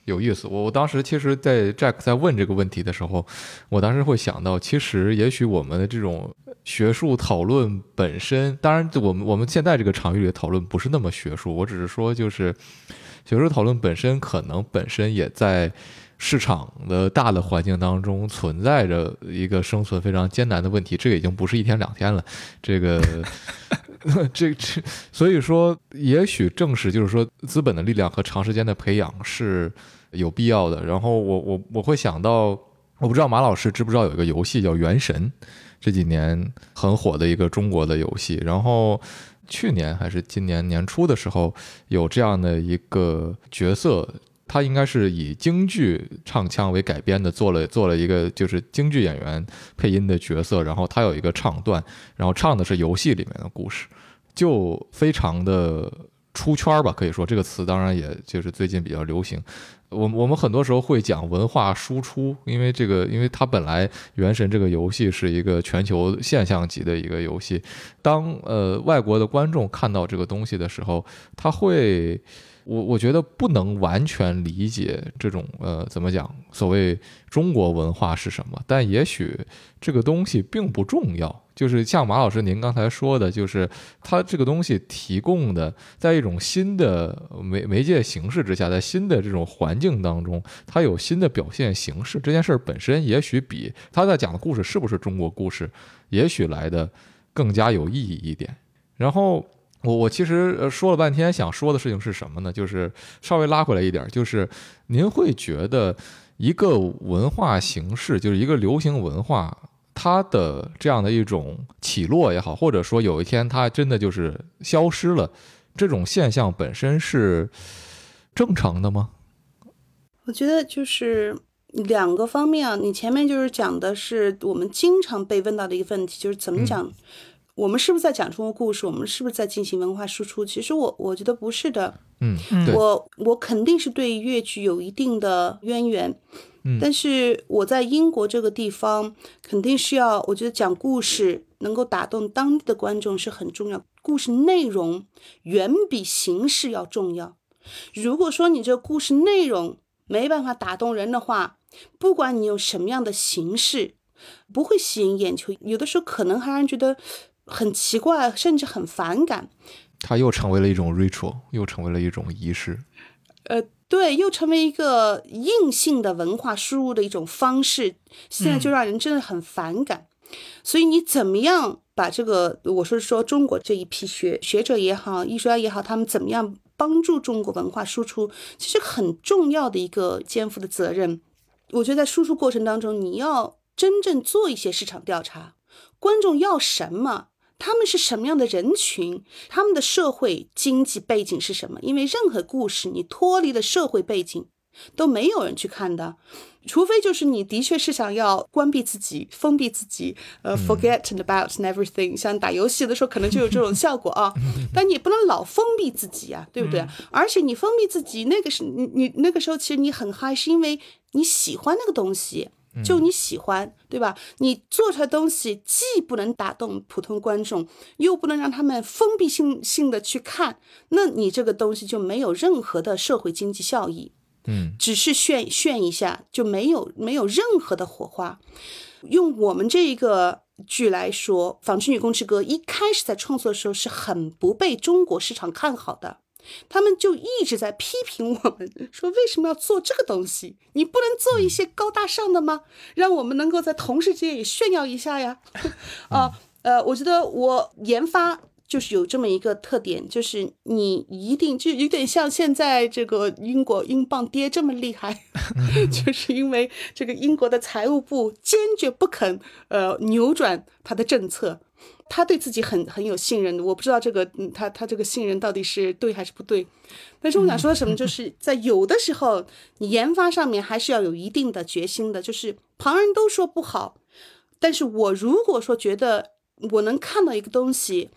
有意思。我我当时其实，在 Jack 在问这个问题的时候，我当时会想到，其实也许我们的这种学术讨论本身，当然我们我们现在这个场域里的讨论不是那么学术，我只是说就是学术讨论本身可能本身也在。市场的大的环境当中存在着一个生存非常艰难的问题，这个已经不是一天两天了，这个 这这，所以说，也许正是就是说，资本的力量和长时间的培养是有必要的。然后我我我会想到，我不知道马老师知不知道有一个游戏叫《原神》，这几年很火的一个中国的游戏。然后去年还是今年年初的时候，有这样的一个角色。他应该是以京剧唱腔为改编的，做了做了一个就是京剧演员配音的角色，然后他有一个唱段，然后唱的是游戏里面的故事，就非常的出圈吧，可以说这个词当然也就是最近比较流行。我我们很多时候会讲文化输出，因为这个，因为它本来《原神》这个游戏是一个全球现象级的一个游戏，当呃外国的观众看到这个东西的时候，他会。我我觉得不能完全理解这种呃怎么讲所谓中国文化是什么，但也许这个东西并不重要。就是像马老师您刚才说的，就是它这个东西提供的，在一种新的媒媒介形式之下，在新的这种环境当中，它有新的表现形式。这件事本身也许比他在讲的故事是不是中国故事，也许来的更加有意义一点。然后。我我其实说了半天，想说的事情是什么呢？就是稍微拉回来一点，就是您会觉得一个文化形式，就是一个流行文化，它的这样的一种起落也好，或者说有一天它真的就是消失了，这种现象本身是正常的吗？我觉得就是两个方面啊。你前面就是讲的是我们经常被问到的一个问题，就是怎么讲。我们是不是在讲中国故事？我们是不是在进行文化输出？其实我我觉得不是的。嗯，我我肯定是对越剧有一定的渊源。嗯，但是我在英国这个地方肯定是要，我觉得讲故事能够打动当地的观众是很重要，故事内容远比形式要重要。如果说你这个故事内容没办法打动人的话，不管你用什么样的形式，不会吸引眼球，有的时候可能还让人觉得很奇怪，甚至很反感。它又成为了一种 ritual，又成为了一种仪式。呃，对，又成为一个硬性的文化输入的一种方式，现在就让人真的很反感。所以你怎么样把这个，我是说中国这一批学学者也好，艺术家也好，他们怎么样帮助中国文化输出，其实很重要的一个肩负的责任。我觉得在输出过程当中，你要真正做一些市场调查，观众要什么。他们是什么样的人群？他们的社会经济背景是什么？因为任何故事你脱离了社会背景，都没有人去看的，除非就是你的确是想要关闭自己、封闭自己，呃，forget about everything，像打游戏的时候可能就有这种效果啊。但你不能老封闭自己呀，对不对？而且你封闭自己，那个是你你那个时候其实你很嗨，是因为你喜欢那个东西。就你喜欢，对吧？你做出来东西既不能打动普通观众，又不能让他们封闭性性的去看，那你这个东西就没有任何的社会经济效益。嗯，只是炫炫一下，就没有没有任何的火花。用我们这一个剧来说，《纺织女工之歌》一开始在创作的时候是很不被中国市场看好的。他们就一直在批评我们，说为什么要做这个东西？你不能做一些高大上的吗？让我们能够在同事之间也炫耀一下呀！啊，呃，我觉得我研发就是有这么一个特点，就是你一定就有点像现在这个英国英镑跌这么厉害，就是因为这个英国的财务部坚决不肯呃扭转它的政策。他对自己很很有信任的，我不知道这个，嗯，他他这个信任到底是对还是不对。但是我想说什么，就是在有的时候，你研发上面还是要有一定的决心的。就是旁人都说不好，但是我如果说觉得我能看到一个东西，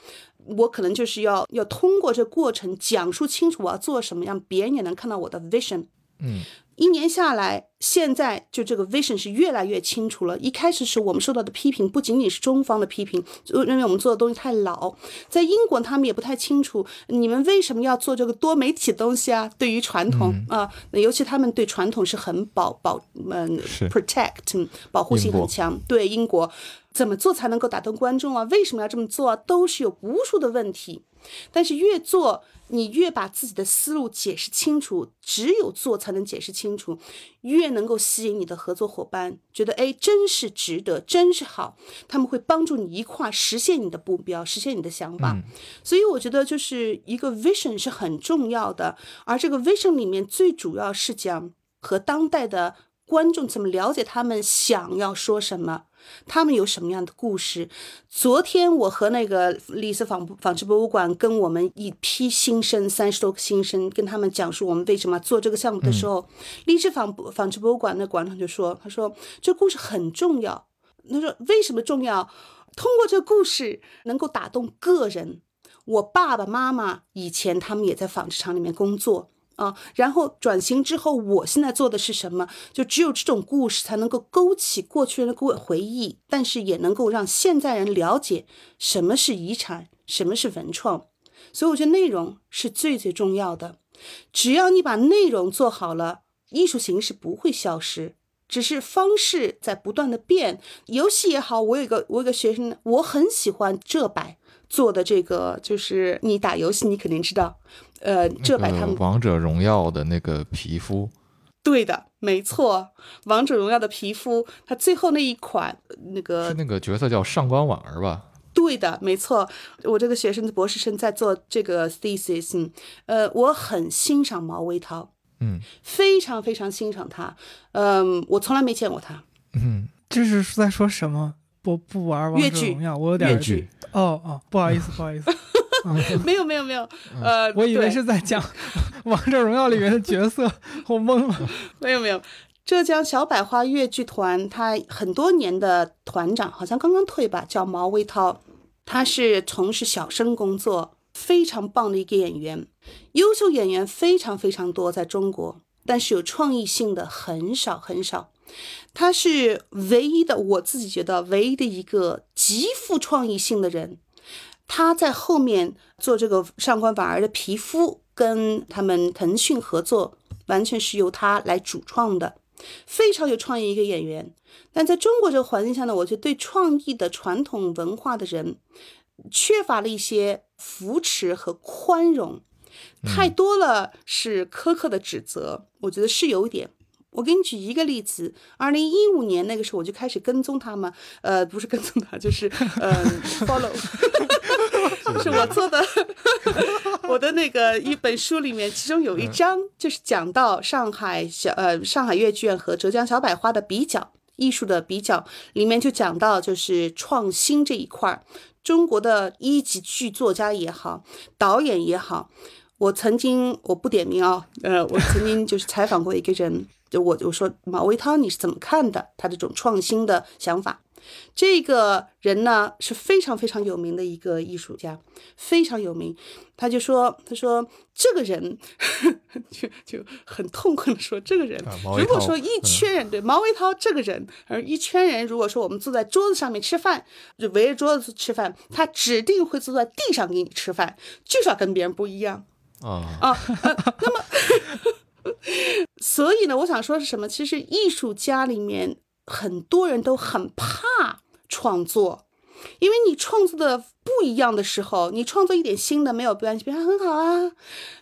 我可能就是要要通过这过程讲述清楚我要做什么，让别人也能看到我的 vision。嗯。一年下来，现在就这个 vision 是越来越清楚了。一开始是我们受到的批评，不仅仅是中方的批评，就认为我们做的东西太老。在英国，他们也不太清楚你们为什么要做这个多媒体的东西啊？对于传统啊，尤其他们对传统是很保保嗯 protect 保护性很强。对英国怎么做才能够打动观众啊？为什么要这么做？都是有无数的问题。但是越做。你越把自己的思路解释清楚，只有做才能解释清楚，越能够吸引你的合作伙伴，觉得哎，真是值得，真是好，他们会帮助你一块实现你的目标，实现你的想法。所以我觉得就是一个 vision 是很重要的，而这个 vision 里面最主要是讲和当代的观众怎么了解他们想要说什么。他们有什么样的故事？昨天我和那个丽思纺纺织博物馆跟我们一批新生，三十多个新生，跟他们讲述我们为什么做这个项目的时候，丽思纺纺织博物馆的馆长就说：“他说这故事很重要。他说为什么重要？通过这故事能够打动个人。我爸爸妈妈以前他们也在纺织厂里面工作。”啊，然后转型之后，我现在做的是什么？就只有这种故事才能够勾起过去人的回回忆，但是也能够让现在人了解什么是遗产，什么是文创。所以我觉得内容是最最重要的。只要你把内容做好了，艺术形式不会消失，只是方式在不断的变。游戏也好，我有个我有个学生，我很喜欢这摆做的这个，就是你打游戏，你肯定知道。呃，这摆他们王者荣耀的那个皮肤，对的，没错，王者荣耀的皮肤，它最后那一款那个是那个角色叫上官婉儿吧？对的，没错，我这个学生的博士生在做这个 thesis，呃，我很欣赏毛维涛，嗯，非常非常欣赏他，嗯，我从来没见过他，嗯，这是在说什么？不不玩王者荣耀，我有点越剧，哦哦，不好意思，不好意思。没有没有没有，呃，我以为是在讲 《王者荣耀》里面的角色，我懵了。没有没有，浙江小百花越剧团，他很多年的团长好像刚刚退吧，叫毛维涛，他是从事小生工作，非常棒的一个演员，优秀演员非常非常多在中国，但是有创意性的很少很少。他是唯一的，我自己觉得唯一的一个极富创意性的人。他在后面做这个上官婉儿的皮肤，跟他们腾讯合作，完全是由他来主创的，非常有创意一个演员。但在中国这个环境下呢，我觉得对创意的传统文化的人，缺乏了一些扶持和宽容，太多了是苛刻的指责，我觉得是有一点。我给你举一个例子，二零一五年那个时候我就开始跟踪他嘛，呃，不是跟踪他，就是呃 follow，是我做的 我的那个一本书里面，其中有一章就是讲到上海小呃上海越剧院和浙江小百花的比较，艺术的比较，里面就讲到就是创新这一块儿，中国的一级剧作家也好，导演也好，我曾经我不点名啊，呃，我曾经就是采访过一个人。就我我说马维涛你是怎么看的？他这种创新的想法，这个人呢是非常非常有名的一个艺术家，非常有名。他就说，他说这个人 就就很痛恨的说，这个人如果说一圈人对毛维涛这个人，而一圈人如果说我们坐在桌子上面吃饭，就围着桌子吃饭，他指定会坐在地上给你吃饭，就是要跟别人不一样啊啊。那么。所以呢，我想说是什么？其实艺术家里面很多人都很怕创作，因为你创作的不一样的时候，你创作一点新的没有关系，别人很好啊。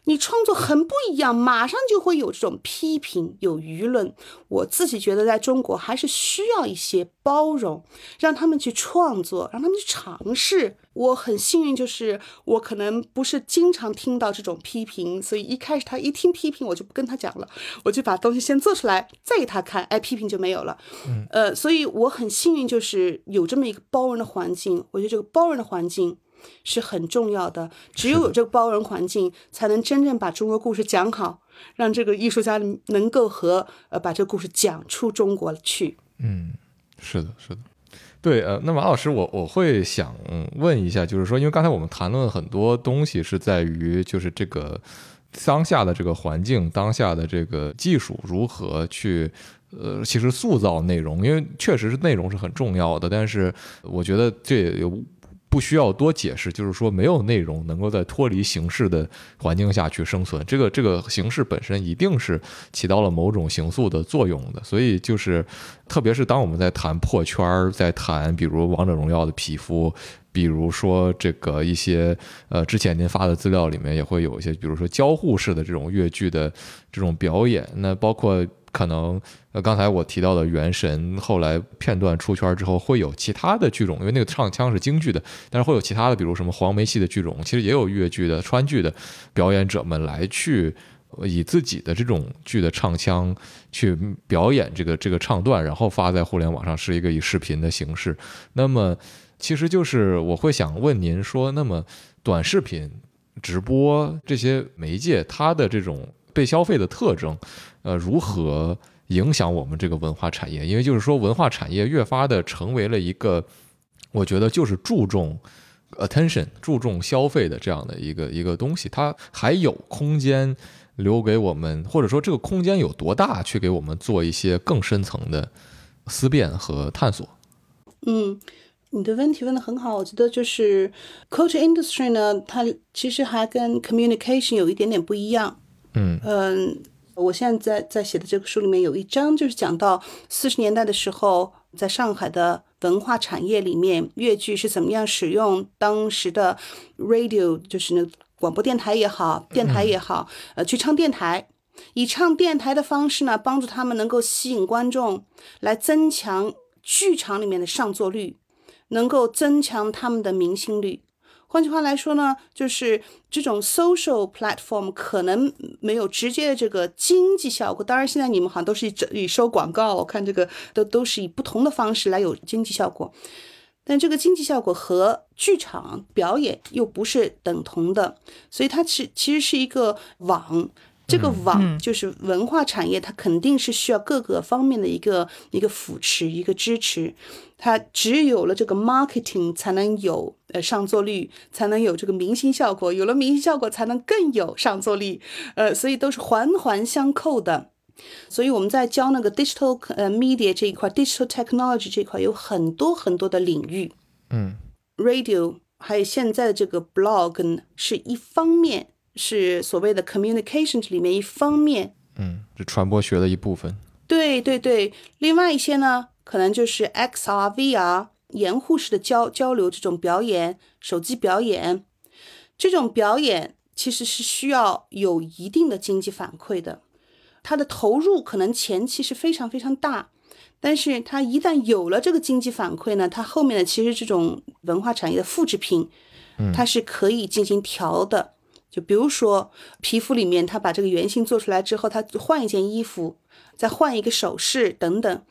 你创作很不一样，马上就会有这种批评，有舆论。我自己觉得，在中国还是需要一些包容，让他们去创作，让他们去尝试。我很幸运，就是我可能不是经常听到这种批评，所以一开始他一听批评，我就不跟他讲了，我就把东西先做出来，再给他看，哎，批评就没有了。嗯，呃，所以我很幸运，就是有这么一个包容的环境。我觉得这个包容的环境。是很重要的，只有有这个包容环境，才能真正把中国故事讲好，让这个艺术家能够和呃把这个故事讲出中国去。嗯，是的，是的，对，呃，那马老师，我我会想问一下，就是说，因为刚才我们谈论很多东西是在于，就是这个当下的这个环境，当下的这个技术如何去，呃，其实塑造内容，因为确实是内容是很重要的，但是我觉得这也有。不需要多解释，就是说没有内容能够在脱离形式的环境下去生存，这个这个形式本身一定是起到了某种形塑的作用的。所以就是，特别是当我们在谈破圈儿，在谈比如王者荣耀的皮肤，比如说这个一些呃之前您发的资料里面也会有一些，比如说交互式的这种越剧的这种表演，那包括。可能呃，刚才我提到的《原神》，后来片段出圈之后，会有其他的剧种，因为那个唱腔是京剧的，但是会有其他的，比如什么黄梅戏的剧种，其实也有越剧的、川剧的表演者们来去以自己的这种剧的唱腔去表演这个这个唱段，然后发在互联网上，是一个以视频的形式。那么，其实就是我会想问您说，那么短视频、直播这些媒介，它的这种被消费的特征？呃，如何影响我们这个文化产业？因为就是说，文化产业越发的成为了一个，我觉得就是注重 attention、注重消费的这样的一个一个东西。它还有空间留给我们，或者说这个空间有多大，去给我们做一些更深层的思辨和探索？嗯，你的问题问的很好。我觉得就是 culture industry 呢，它其实还跟 communication 有一点点不一样。嗯嗯。我现在在在写的这个书里面有一章，就是讲到四十年代的时候，在上海的文化产业里面，粤剧是怎么样使用当时的 radio，就是那广播电台也好，电台也好，呃，去唱电台，以唱电台的方式呢，帮助他们能够吸引观众，来增强剧场里面的上座率，能够增强他们的明星率。换句话来说呢，就是这种 social platform 可能没有直接的这个经济效果。当然，现在你们好像都是以收广告，我看这个都都是以不同的方式来有经济效果。但这个经济效果和剧场表演又不是等同的，所以它是其实是一个网。这个网就是文化产业，它肯定是需要各个方面的一个一个扶持、一个支持。它只有了这个 marketing，才能有呃上座率，才能有这个明星效果。有了明星效果，才能更有上座率。呃，所以都是环环相扣的。所以我们在教那个 digital 呃 media 这一块，digital technology 这一块有很多很多的领域。嗯，radio 还有现在的这个 blog，是一方面，是所谓的 communications 里面一方面。嗯，是传播学的一部分。对对对，另外一些呢，可能就是 XR、VR 严护式的交交流这种表演，手机表演，这种表演其实是需要有一定的经济反馈的，它的投入可能前期是非常非常大，但是它一旦有了这个经济反馈呢，它后面的其实这种文化产业的复制品，它是可以进行调的。就比如说皮肤里面，他把这个原型做出来之后，他换一件衣服，再换一个首饰等等，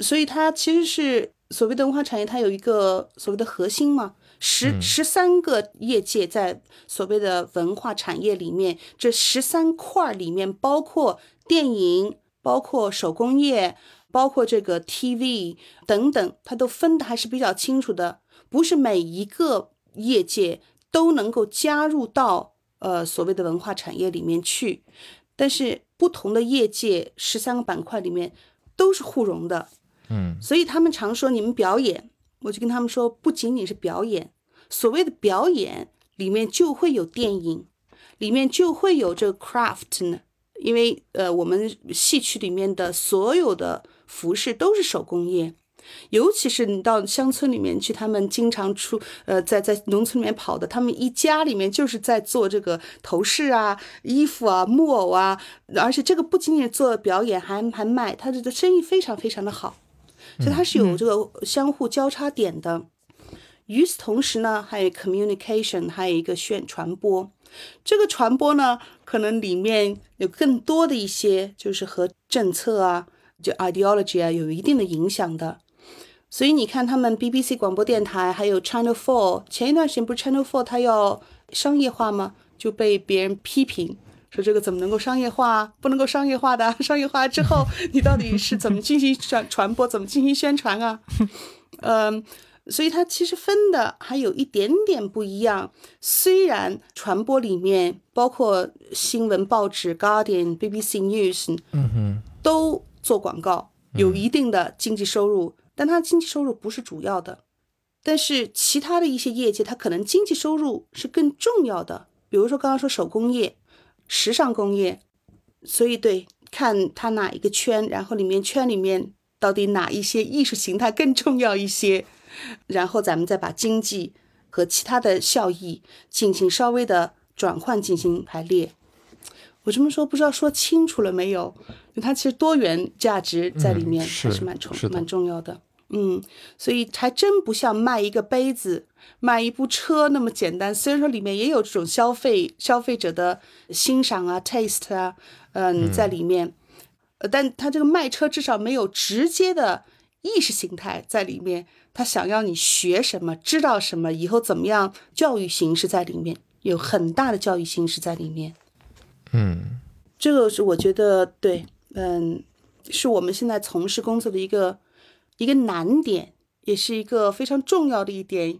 所以它其实是所谓的文化产业，它有一个所谓的核心嘛，十十三个业界在所谓的文化产业里面，这十三块里面包括电影，包括手工业，包括这个 TV 等等，它都分的还是比较清楚的，不是每一个业界都能够加入到。呃，所谓的文化产业里面去，但是不同的业界十三个板块里面都是互融的，嗯，所以他们常说你们表演，我就跟他们说，不仅仅是表演，所谓的表演里面就会有电影，里面就会有这个 craft 呢，因为呃，我们戏曲里面的所有的服饰都是手工业。尤其是你到乡村里面去，他们经常出呃，在在农村里面跑的，他们一家里面就是在做这个头饰啊、衣服啊、木偶啊，而且这个不仅仅做表演，还还卖，他这个生意非常非常的好，所以它是有这个相互交叉点的。与此同时呢，还有 communication，还有一个宣传播。这个传播呢，可能里面有更多的一些，就是和政策啊，就 ideology 啊，有一定的影响的。所以你看，他们 BBC 广播电台还有 Channel Four，前一段时间不是 Channel Four 它要商业化吗？就被别人批评说这个怎么能够商业化？不能够商业化的，商业化之后你到底是怎么进行传传播？怎么进行宣传啊？嗯，所以它其实分的还有一点点不一样。虽然传播里面包括新闻报纸 Guardian、BBC News，嗯哼，都做广告，有一定的经济收入。但它经济收入不是主要的，但是其他的一些业界，它可能经济收入是更重要的。比如说刚刚说手工业、时尚工业，所以对，看它哪一个圈，然后里面圈里面到底哪一些艺术形态更重要一些，然后咱们再把经济和其他的效益进行稍微的转换，进行排列。我这么说不知道说清楚了没有？它其实多元价值在里面还是蛮重蛮重要的。嗯，所以还真不像卖一个杯子、卖一部车那么简单。虽然说里面也有这种消费消费者的欣赏啊、taste 啊，嗯，在里面，呃，但他这个卖车至少没有直接的意识形态在里面。他想要你学什么、知道什么、以后怎么样，教育形式在里面有很大的教育形式在里面。嗯，这个是我觉得对，嗯，是我们现在从事工作的一个。一个难点，也是一个非常重要的一点。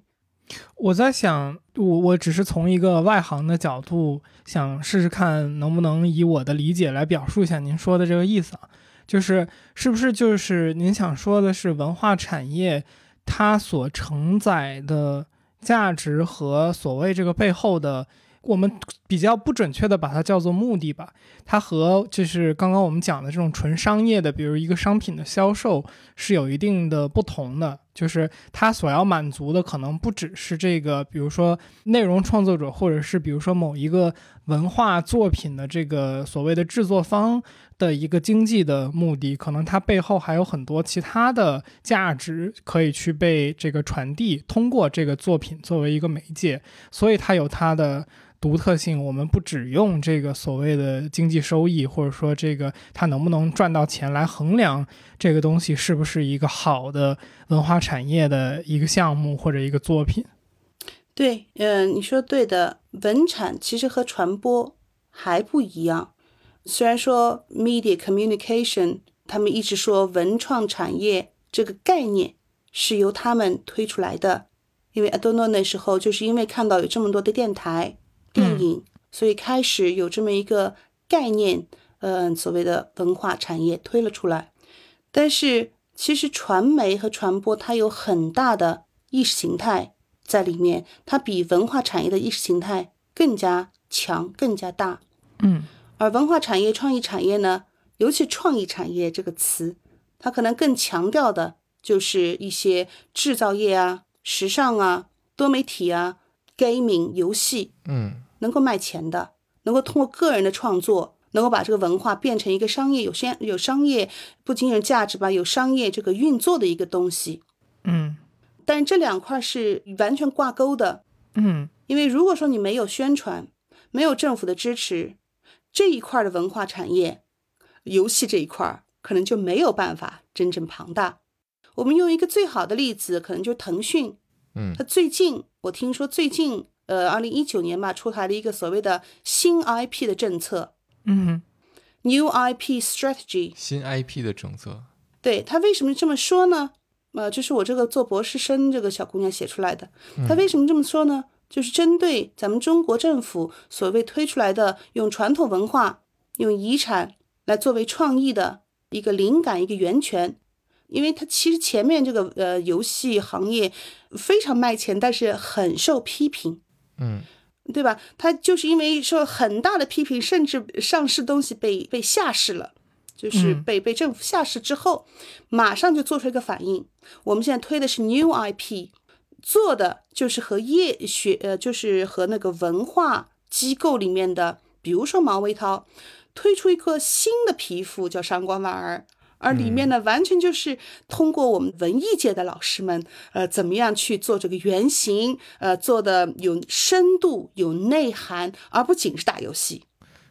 我在想，我我只是从一个外行的角度，想试试看能不能以我的理解来表述一下您说的这个意思啊，就是是不是就是您想说的是文化产业它所承载的价值和所谓这个背后的。我们比较不准确的把它叫做目的吧，它和就是刚刚我们讲的这种纯商业的，比如一个商品的销售是有一定的不同的，就是它所要满足的可能不只是这个，比如说内容创作者，或者是比如说某一个文化作品的这个所谓的制作方的一个经济的目的，可能它背后还有很多其他的价值可以去被这个传递，通过这个作品作为一个媒介，所以它有它的。独特性，我们不只用这个所谓的经济收益，或者说这个它能不能赚到钱来衡量这个东西是不是一个好的文化产业的一个项目或者一个作品。对，嗯，你说对的，文产其实和传播还不一样。虽然说 media communication，他们一直说文创产业这个概念是由他们推出来的，因为 Adorno 那时候就是因为看到有这么多的电台。所以开始有这么一个概念，嗯，所谓的文化产业推了出来。但是其实传媒和传播它有很大的意识形态在里面，它比文化产业的意识形态更加强、更加大。嗯，而文化产业、创意产业呢，尤其“创意产业”这个词，它可能更强调的就是一些制造业啊、时尚啊、多媒体啊、gaming 游戏，嗯，能够卖钱的，能够通过个人的创作，能够把这个文化变成一个商业有商有商业不仅有价值吧，有商业这个运作的一个东西。嗯。但这两块是完全挂钩的，嗯。因为如果说你没有宣传，没有政府的支持，这一块的文化产业，游戏这一块可能就没有办法真正庞大。我们用一个最好的例子，可能就是腾讯，嗯。它最近我听说最近呃，二零一九年吧，出台了一个所谓的新 IP 的政策嗯 （New IP Strategy）。新 IP 的政策，对他为什么这么说呢？呃，这是我这个做博士生这个小姑娘写出来的。她为什么这么说呢？就是针对咱们中国政府所谓推出来的用传统文化、用遗产来作为创意的一个灵感、一个源泉。因为它其实前面这个呃游戏行业非常卖钱，但是很受批评。嗯对吧？他就是因为受很大的批评，甚至上市东西被被下市了，就是嗯被被政府下市之后，马上就做出一个反应。我们现在推的是 New IP，做的就是和业学呃，就是和那个文化机构里面的，比如说毛维涛，推出一个新的皮肤叫上官婉儿。而里面呢，完全就是通过我们文艺界的老师们，呃，怎么样去做这个原型，呃，做的有深度、有内涵，而不仅是打游戏，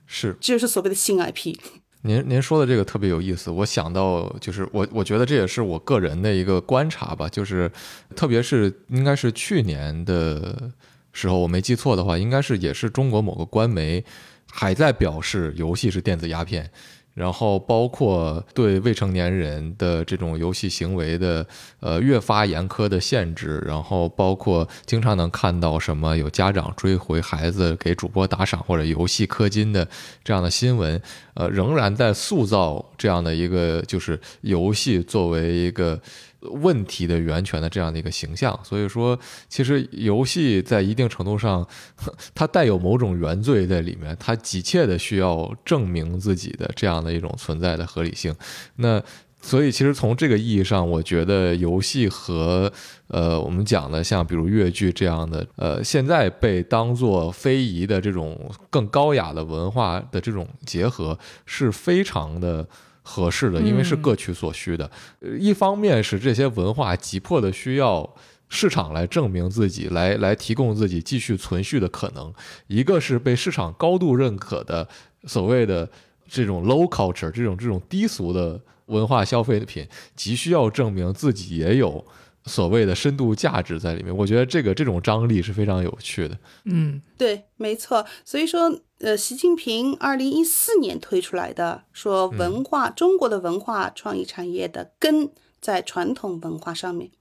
是这就是所谓的新 IP。您您说的这个特别有意思，我想到就是我我觉得这也是我个人的一个观察吧，就是特别是应该是去年的时候，我没记错的话，应该是也是中国某个官媒还在表示游戏是电子鸦片。然后包括对未成年人的这种游戏行为的呃越发严苛的限制，然后包括经常能看到什么有家长追回孩子给主播打赏或者游戏氪金的这样的新闻，呃，仍然在塑造这样的一个就是游戏作为一个。问题的源泉的这样的一个形象，所以说，其实游戏在一定程度上，它带有某种原罪在里面，它急切的需要证明自己的这样的一种存在的合理性。那所以，其实从这个意义上，我觉得游戏和呃我们讲的像比如越剧这样的呃现在被当做非遗的这种更高雅的文化的这种结合，是非常的。合适的，因为是各取所需的。呃，一方面是这些文化急迫的需要市场来证明自己，来来提供自己继续存续的可能；一个是被市场高度认可的所谓的这种 low culture 这种这种低俗的文化消费品，急需要证明自己也有所谓的深度价值在里面。我觉得这个这种张力是非常有趣的。嗯对，没错。所以说，呃，习近平二零一四年推出来的，说文化、中国的文化创意产业的根在传统文化上面。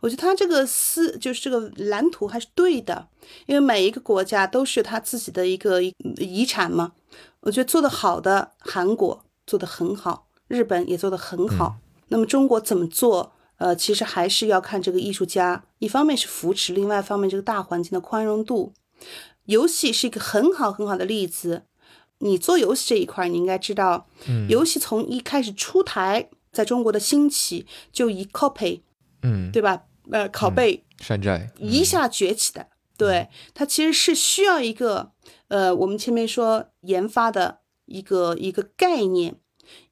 我觉得他这个思就是这个蓝图还是对的，因为每一个国家都是他自己的一个遗产嘛。我觉得做得好的韩国做得很好，日本也做得很好。那么中国怎么做？呃，其实还是要看这个艺术家，一方面是扶持，另外一方面这个大环境的宽容度。游戏是一个很好很好的例子。你做游戏这一块，你应该知道，嗯游戏从一开始出台，在中国的兴起就以 copy，嗯，对吧？呃，拷贝山寨一下崛起的。对，它其实是需要一个，呃，我们前面说研发的一个一个概念，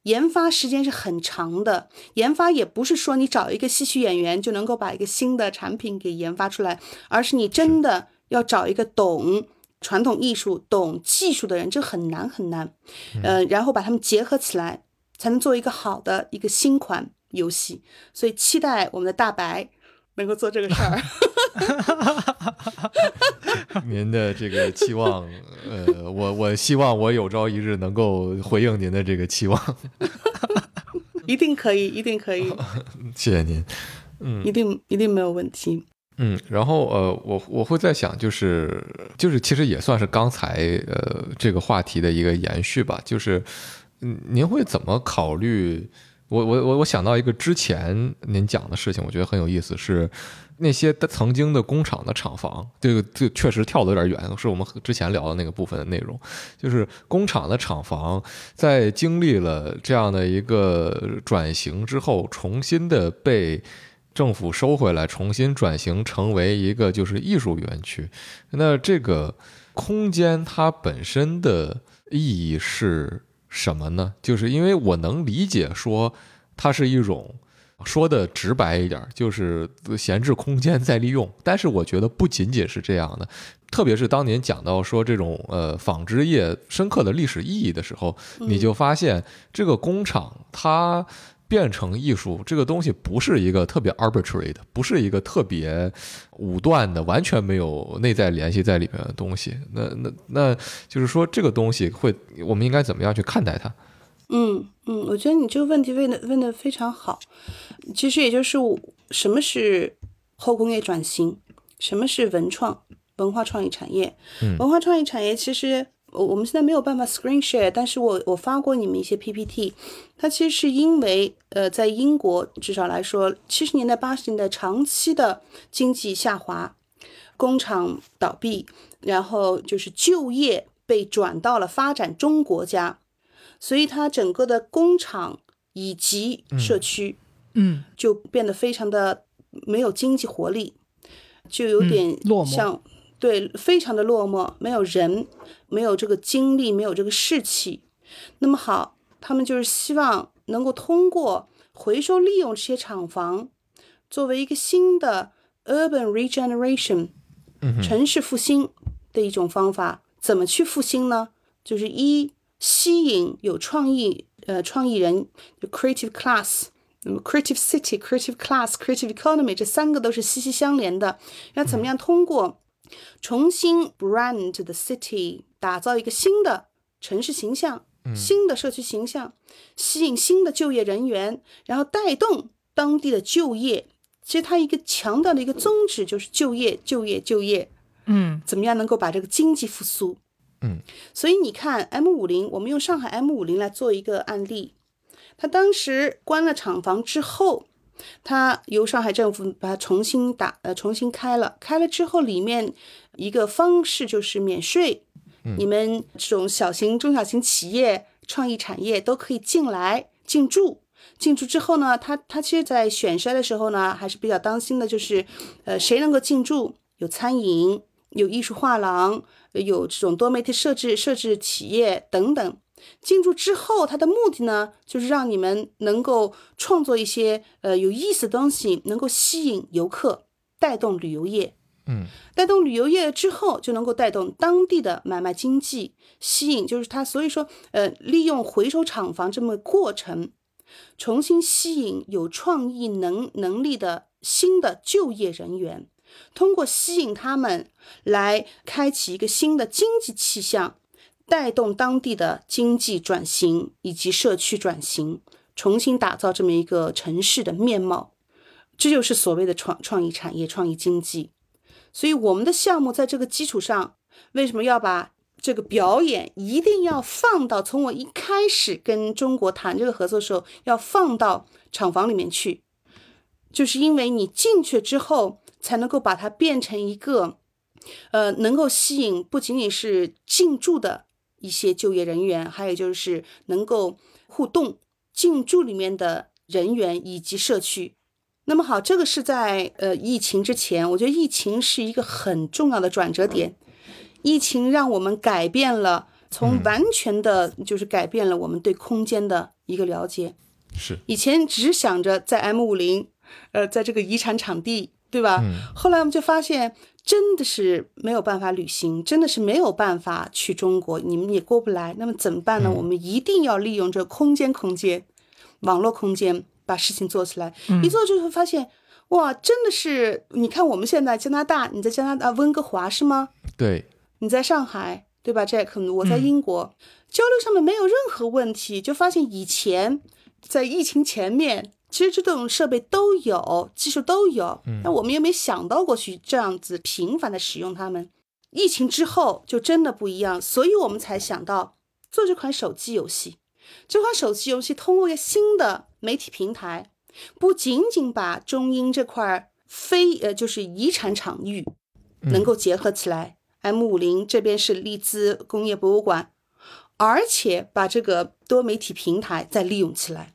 研发时间是很长的。研发也不是说你找一个戏曲演员就能够把一个新的产品给研发出来，而是你真的要找一个懂传统艺术、懂技术的人，这很难很难。呃，然后把他们结合起来，才能做一个好的一个新款游戏。所以期待我们的大白能够做这个事儿。您的这个期望，呃，我我希望我有朝一日能够回应您的这个期望，一定可以，一定可以，谢谢您。嗯一定一定没有问题。嗯，然后呃，我我会在想，就是就是其实也算是刚才呃这个话题的一个延续吧，就是嗯，您会怎么考虑？我我我我想到一个之前您讲的事情，我觉得很有意思，是那些曾经的工厂的厂房，这个这确实跳得有点远，是我们之前聊的那个部分的内容，就是工厂的厂房在经历了这样的一个转型之后，重新的被政府收回来，重新转型成为一个就是艺术园区。那这个空间它本身的意义是？什么呢？就是因为我能理解说，它是一种说的直白一点，就是闲置空间再利用。但是我觉得不仅仅是这样的，特别是当年讲到说这种呃纺织业深刻的历史意义的时候，你就发现这个工厂它。变成艺术这个东西不是一个特别 arbitrary 的，不是一个特别武断的，完全没有内在联系在里面的东西。那那那就是说，这个东西会，我们应该怎么样去看待它？嗯嗯，我觉得你这个问题问的问的非常好。其实也就是什么是后工业转型，什么是文创文化创意产业？文化创意产业其实。我我们现在没有办法 screen share，但是我我发过你们一些 PPT，它其实是因为呃，在英国至少来说，七十年代八十年代长期的经济下滑，工厂倒闭，然后就是就业被转到了发展中国家，所以它整个的工厂以及社区，嗯，就变得非常的没有经济活力，就有点像。对，非常的落寞，没有人，没有这个精力，没有这个士气。那么好，他们就是希望能够通过回收利用这些厂房，作为一个新的 urban regeneration，城市复兴的一种方法。怎么去复兴呢？就是一吸引有创意呃创意人，就 creative class，那么 creative city，creative class，creative economy 这三个都是息息相连的。要怎么样通过？重新 brand the city，打造一个新的城市形象，新的社区形象，吸引新的就业人员，然后带动当地的就业。其实它一个强调的一个宗旨就是就业，就业，就业。嗯，怎么样能够把这个经济复苏？嗯，所以你看 M 五零，我们用上海 M 五零来做一个案例，它当时关了厂房之后。它由上海政府把它重新打呃重新开了，开了之后里面一个方式就是免税，你们这种小型中小型企业、创意产业都可以进来进驻。进驻之后呢，他他其实在选筛的时候呢，还是比较当心的，就是呃谁能够进驻，有餐饮、有艺术画廊、有这种多媒体设置设置企业等等。进驻之后，它的目的呢，就是让你们能够创作一些呃有意思的东西，能够吸引游客，带动旅游业。嗯，带动旅游业之后，就能够带动当地的买卖经济，吸引就是它。所以说，呃，利用回收厂房这么过程，重新吸引有创意能能力的新的就业人员，通过吸引他们来开启一个新的经济气象。带动当地的经济转型以及社区转型，重新打造这么一个城市的面貌，这就是所谓的创创意产业、创意经济。所以，我们的项目在这个基础上，为什么要把这个表演一定要放到从我一开始跟中国谈这个合作的时候，要放到厂房里面去？就是因为你进去之后，才能够把它变成一个，呃，能够吸引不仅仅是进驻的。一些就业人员，还有就是能够互动进驻里面的人员以及社区。那么好，这个是在呃疫情之前，我觉得疫情是一个很重要的转折点。疫情让我们改变了，从完全的就是改变了我们对空间的一个了解。是以前只想着在 M 五零，呃，在这个遗产场地，对吧？后来我们就发现。真的是没有办法旅行，真的是没有办法去中国，你们也过不来。那么怎么办呢？我们一定要利用这空间、空间、网络空间，把事情做起来。一做就会发现，哇，真的是！你看我们现在加拿大，你在加拿大温哥华是吗？对。你在上海，对吧？Jack，我在英国，交流上面没有任何问题。就发现以前在疫情前面。其实这种设备都有，技术都有，那我们又没想到过去这样子频繁的使用它们。疫情之后就真的不一样，所以我们才想到做这款手机游戏。这款手机游戏通过一个新的媒体平台，不仅仅把中英这块非呃就是遗产场域能够结合起来，M 五零这边是利兹工业博物馆，而且把这个多媒体平台再利用起来。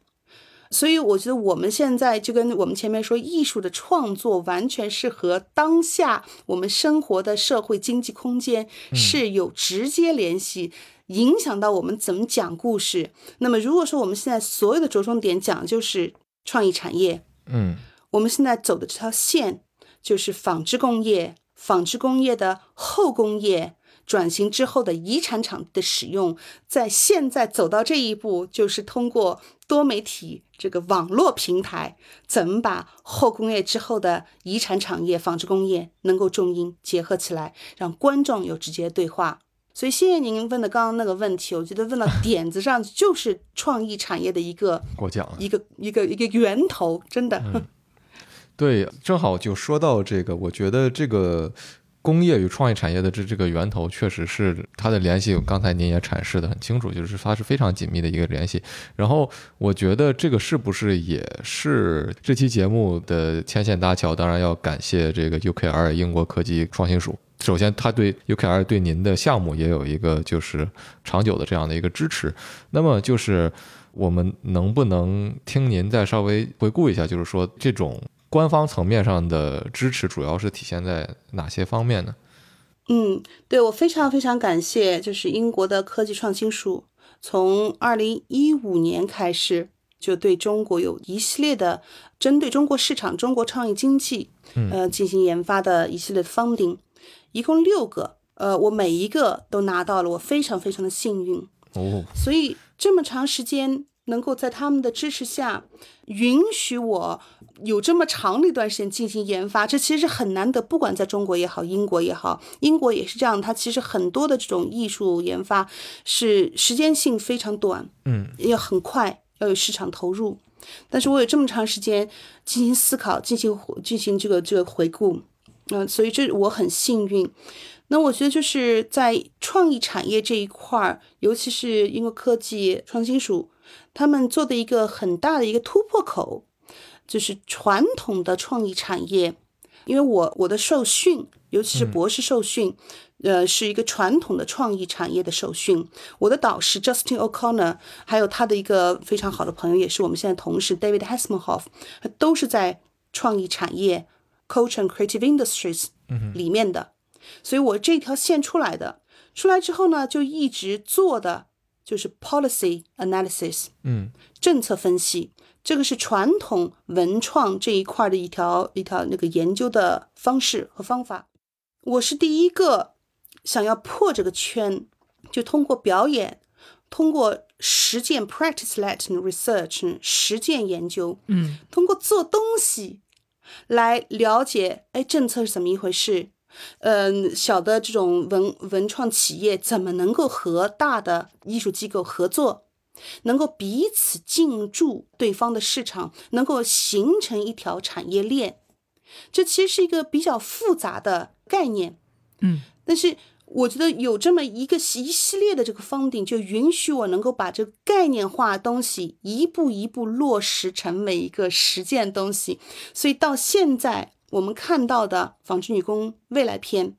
所以我觉得我们现在就跟我们前面说，艺术的创作完全是和当下我们生活的社会经济空间是有直接联系，影响到我们怎么讲故事。那么如果说我们现在所有的着重点讲就是创意产业，嗯我们现在走的这条线就是纺织工业，纺织工业的后工业转型之后的遗产场地的使用，在现在走到这一步，就是通过多媒体这个网络平台，怎么把后工业之后的遗产产业、纺织工业能够重音结合起来，让观众有直接对话。所以谢谢您问的刚刚那个问题，我觉得问到点子上，就是创意产业的一个过奖。一个一个一个源头，真的。对，正好就说到这个，我觉得这个工业与创意产业的这这个源头，确实是它的联系。刚才您也阐释的很清楚，就是它是非常紧密的一个联系。然后我觉得这个是不是也是这期节目的牵线搭桥？当然要感谢这个 UKR 英国科技创新署。首先，他对 UKR 对您的项目也有一个就是长久的这样的一个支持。那么就是我们能不能听您再稍微回顾一下，就是说这种。官方层面上的支持主要是体现在哪些方面呢？嗯，对我非常非常感谢，就是英国的科技创新署，从二零一五年开始就对中国有一系列的针对中国市场、中国创意经济，呃，进行研发的一系列的 funding，一共六个，呃，我每一个都拿到了，我非常非常的幸运哦。所以这么长时间。能够在他们的支持下，允许我有这么长的一段时间进行研发，这其实很难得。不管在中国也好，英国也好，英国也是这样。它其实很多的这种艺术研发是时间性非常短，嗯，要很快，要有市场投入。但是我有这么长时间进行思考，进行进行这个这个回顾，嗯，所以这我很幸运。那我觉得就是在创意产业这一块儿，尤其是英国科技创新署。他们做的一个很大的一个突破口，就是传统的创意产业。因为我我的受训，尤其是博士受训，呃，是一个传统的创意产业的受训。我的导师 Justin O'Connor，还有他的一个非常好的朋友，也是我们现在同事 David Hasselhoff，都是在创意产业 Culture and Creative Industries 里面的。所以我这条线出来的，出来之后呢，就一直做的。就是 policy analysis，嗯，政策分析，这个是传统文创这一块的一条一条那个研究的方式和方法。我是第一个想要破这个圈，就通过表演，通过实践 practice-led research 实践研究，嗯，通过做东西来了解，哎，政策是怎么一回事。嗯，小的这种文文创企业怎么能够和大的艺术机构合作，能够彼此进驻对方的市场，能够形成一条产业链？这其实是一个比较复杂的概念，嗯，但是我觉得有这么一个一系列的这个方顶，就允许我能够把这个概念化东西一步一步落实成为一个实践东西，所以到现在。我们看到的《纺织女工未来篇》，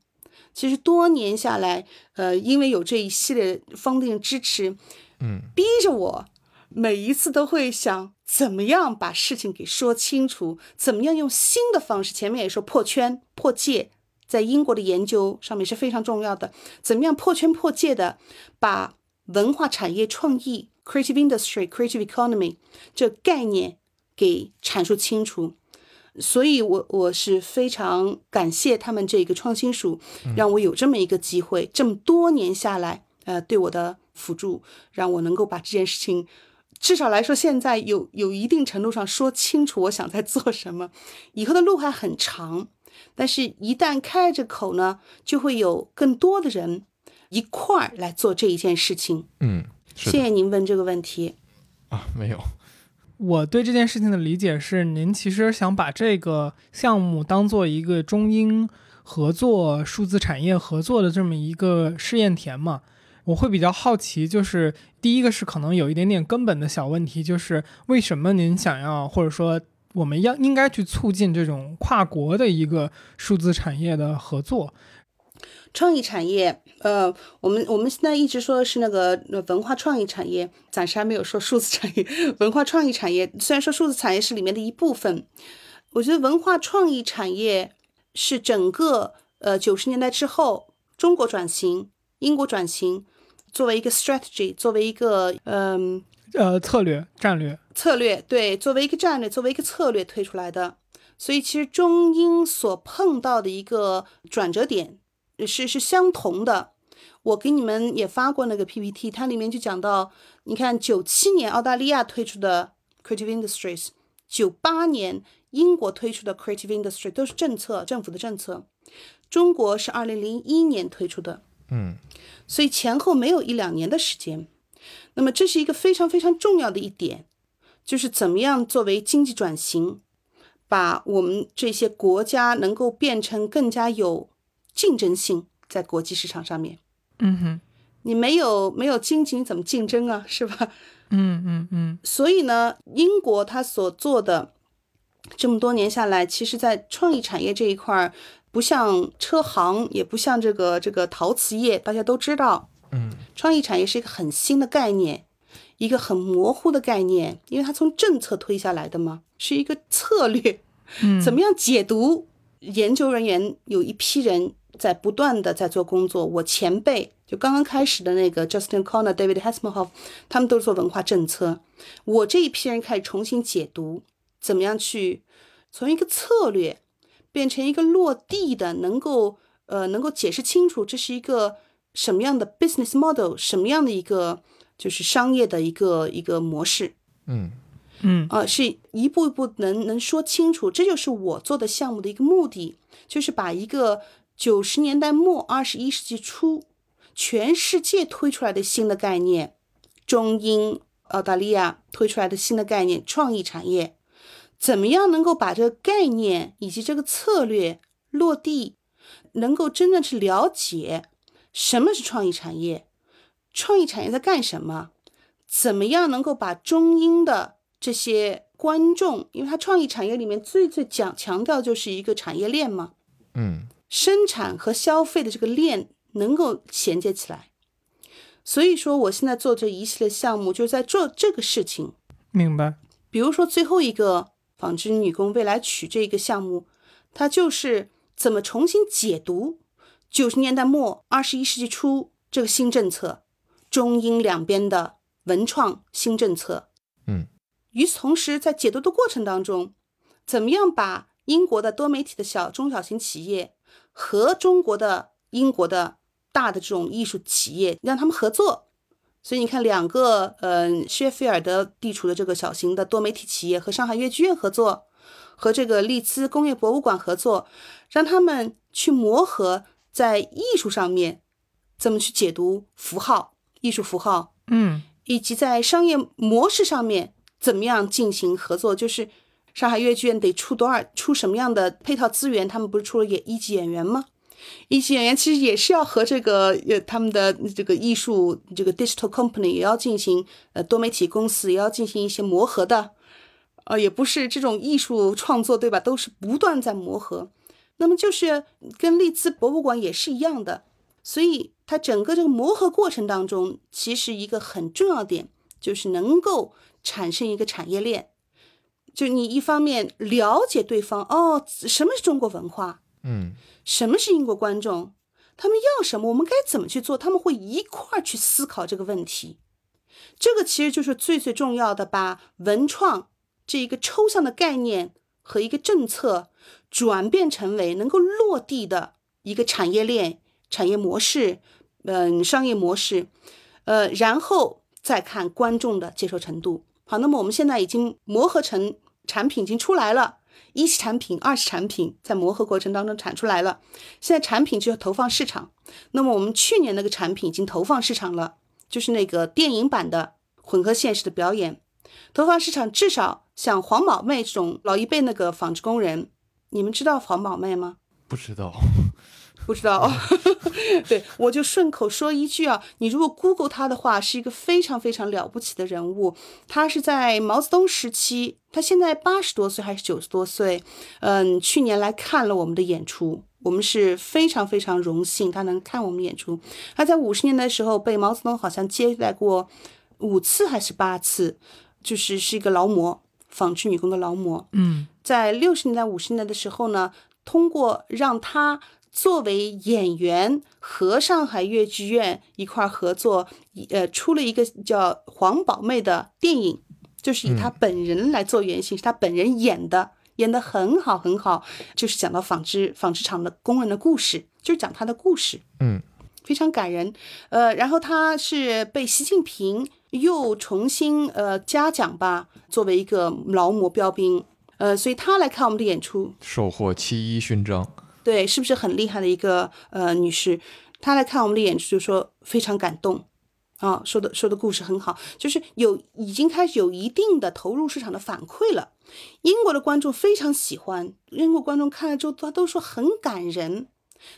其实多年下来，呃，因为有这一系列方定支持，嗯，逼着我每一次都会想，怎么样把事情给说清楚，怎么样用新的方式。前面也说破圈破界，在英国的研究上面是非常重要的。怎么样破圈破界的把文化产业创意 （creative industry, creative economy） 这概念给阐述清楚。所以，我我是非常感谢他们这个创新署，让我有这么一个机会，这么多年下来，呃，对我的辅助，让我能够把这件事情，至少来说，现在有有一定程度上说清楚我想在做什么。以后的路还很长，但是一旦开着口呢，就会有更多的人一块儿来做这一件事情。嗯，谢谢您问这个问题。啊，没有。我对这件事情的理解是，您其实想把这个项目当做一个中英合作、数字产业合作的这么一个试验田嘛？我会比较好奇，就是第一个是可能有一点点根本的小问题，就是为什么您想要，或者说我们要应该去促进这种跨国的一个数字产业的合作？创意产业，呃，我们我们现在一直说的是那个文化创意产业，暂时还没有说数字产业。文化创意产业虽然说数字产业是里面的一部分，我觉得文化创意产业是整个呃九十年代之后中国转型、英国转型作为一个 strategy，作为一个嗯呃策略战略策略对，作为一个战略，作为一个策略推出来的。所以其实中英所碰到的一个转折点。是是相同的，我给你们也发过那个 PPT，它里面就讲到，你看九七年澳大利亚推出的 Creative Industries，九八年英国推出的 Creative Industry 都是政策，政府的政策，中国是二零零一年推出的，嗯，所以前后没有一两年的时间，那么这是一个非常非常重要的一点，就是怎么样作为经济转型，把我们这些国家能够变成更加有。竞争性在国际市场上面，嗯哼，你没有没有经济你怎么竞争啊？是吧？嗯嗯嗯。所以呢，英国它所做的这么多年下来，其实在创意产业这一块儿，不像车行，也不像这个这个陶瓷业，大家都知道，嗯，创意产业是一个很新的概念，一个很模糊的概念，因为它从政策推下来的嘛，是一个策略，嗯，怎么样解读？研究人员有一批人。在不断的在做工作，我前辈就刚刚开始的那个 Justin Conner、David Hasselhoff，他们都是做文化政策。我这一批人开始重新解读，怎么样去从一个策略变成一个落地的，能够呃能够解释清楚这是一个什么样的 business model，什么样的一个就是商业的一个一个模式。嗯嗯啊，是一步一步能能说清楚，这就是我做的项目的一个目的，就是把一个。九十年代末，二十一世纪初，全世界推出来的新的概念，中英澳大利亚推出来的新的概念，创意产业，怎么样能够把这个概念以及这个策略落地，能够真正去了解什么是创意产业，创意产业在干什么？怎么样能够把中英的这些观众，因为它创意产业里面最最讲强调就是一个产业链嘛，嗯。生产和消费的这个链能够衔接起来，所以说我现在做这一系列项目，就是在做这个事情。明白。比如说最后一个纺织女工未来曲这个项目，它就是怎么重新解读九十年代末二十一世纪初这个新政策，中英两边的文创新政策。嗯。与此同时，在解读的过程当中，怎么样把英国的多媒体的小中小型企业。和中国的、英国的大的这种艺术企业让他们合作，所以你看，两个嗯，薛菲尔德地处的这个小型的多媒体企业和上海越剧院合作，和这个利兹工业博物馆合作，让他们去磨合在艺术上面怎么去解读符号、艺术符号，嗯，以及在商业模式上面怎么样进行合作，就是。上海越剧院得出多少出什么样的配套资源？他们不是出了演一级演员吗？一级演员其实也是要和这个呃他们的这个艺术这个 digital company 也要进行呃多媒体公司也要进行一些磨合的，呃也不是这种艺术创作对吧？都是不断在磨合。那么就是跟利兹博物馆也是一样的，所以它整个这个磨合过程当中，其实一个很重要点就是能够产生一个产业链。就你一方面了解对方哦，什么是中国文化？嗯，什么是英国观众？他们要什么？我们该怎么去做？他们会一块儿去思考这个问题。这个其实就是最最重要的，把文创这一个抽象的概念和一个政策转变成为能够落地的一个产业链、产业模式，嗯，商业模式，呃，然后再看观众的接受程度。好，那么我们现在已经磨合成。产品已经出来了，一期产品、二期产品在磨合过程当中产出来了。现在产品就要投放市场。那么我们去年那个产品已经投放市场了，就是那个电影版的混合现实的表演，投放市场至少像黄宝妹这种老一辈那个纺织工人，你们知道黄宝妹吗？不知道。不知道，对我就顺口说一句啊，你如果 Google 他的话，是一个非常非常了不起的人物。他是在毛泽东时期，他现在八十多岁还是九十多岁？嗯，去年来看了我们的演出，我们是非常非常荣幸他能看我们演出。他在五十年代的时候被毛泽东好像接待过五次还是八次，就是是一个劳模，纺织女工的劳模。嗯在六十年代、五十年代的时候呢，通过让他作为演员和上海越剧院一块儿合作，呃，出了一个叫《黄宝妹》的电影，就是以她本人来做原型，是她本人演的，演的很好很好，就是讲到纺织纺织厂的工人的故事，就是讲她的故事。嗯非常感人。呃，然后她是被习近平又重新呃嘉奖吧，作为一个劳模标兵。呃，所以他来看我们的演出，收获七一勋章。对，是不是很厉害的一个呃女士？她来看我们的演出，就说非常感动啊，说的说的故事很好，就是有已经开始有一定的投入市场的反馈了。英国的观众非常喜欢，英国观众看了之后，他都说很感人。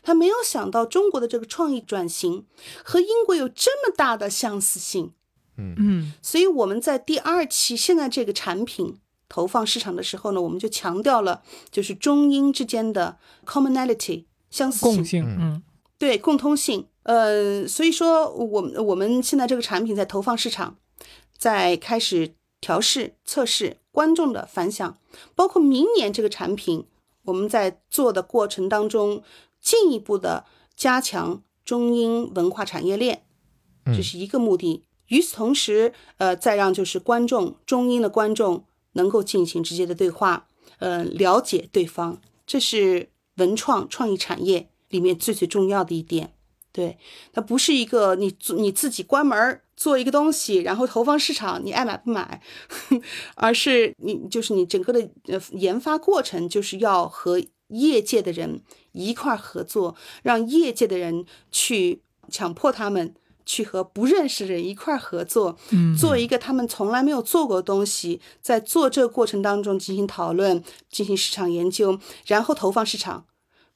他没有想到中国的这个创意转型和英国有这么大的相似性，嗯所以我们在第二期现在这个产品投放市场的时候呢，我们就强调了就是中英之间的 commonality 相似性共，性，嗯对共通性。呃，所以说我们我们现在这个产品在投放市场，在开始调试测试观众的反响，包括明年这个产品，我们在做的过程当中，进一步的加强中英文化产业链，这是一个目的。与此同时，呃，再让就是观众中英的观众能够进行直接的对话，呃，了解对方，这是文创创意产业里面最最重要的一点。对，它不是一个你做你自己关门做一个东西，然后投放市场，你爱买不买，而是你就是你整个的研发过程就是要和业界的人一块合作，让业界的人去强迫他们去和不认识的人一块儿合作，嗯做一个他们从来没有做过的东西，在做这个过程当中进行讨论，进行市场研究，然后投放市场。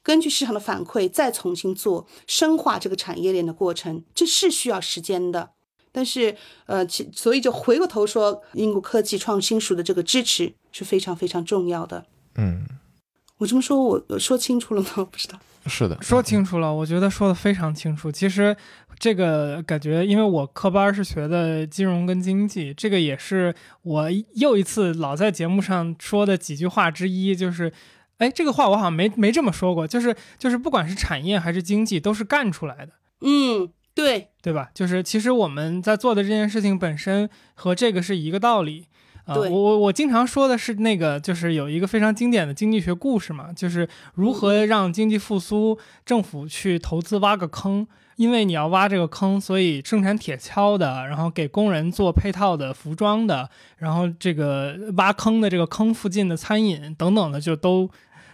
根据市场的反馈，再重新做深化这个产业链的过程，这是需要时间的。但是，呃，其所以就回过头说，英国科技创新署的这个支持是非常非常重要的。嗯，我这么说，我我说清楚了吗？我不知道。是的，说清楚了，我觉得说的非常清楚。其实这个感觉，因为我科班是学的金融跟经济，这个也是我又一次老在节目上说的几句话之一，就是。哎，这个话我好像没没这么说过，就是就是，不管是产业还是经济，都是干出来的，嗯，对，对吧？就是其实我们在做的这件事情本身和这个是一个道理。啊、我我经常说的是那个，就是有一个非常经典的经济学故事嘛，就是如何让经济复苏，政府去投资挖个坑，因为你要挖这个坑，所以生产铁锹的，然后给工人做配套的服装的，然后这个挖坑的这个坑附近的餐饮等等的就都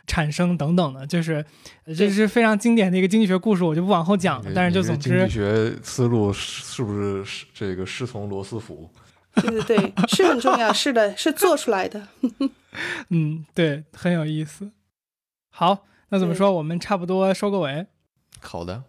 产生等等的，就是呃这是非常经典的一个经济学故事，我就不往后讲了。但是就总之经济，学思路是是不是是这个师从罗斯福？对对对，是很重要，是的，是做出来的。嗯，对，很有意思。好，那怎么说？我们差不多收个尾。好的，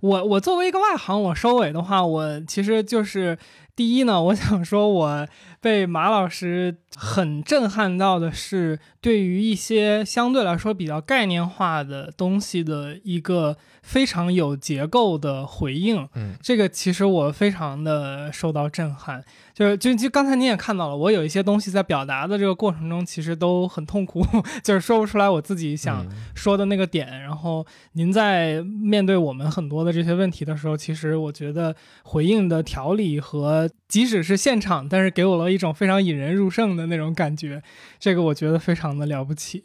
我我作为一个外行，我收尾的话，我其实就是第一呢，我想说，我被马老师很震撼到的是，对于一些相对来说比较概念化的东西的一个非常有结构的回应。嗯，这个其实我非常的受到震撼。就是就就刚才你也看到了，我有一些东西在表达的这个过程中，其实都很痛苦，就是说不出来我自己想嗯说的那个点。然后您在面对我们很多的这些问题的时候，其实我觉得回应的条理和即使是现场，但是给我了一种非常引人入胜的那种感觉，这个我觉得非常的了不起。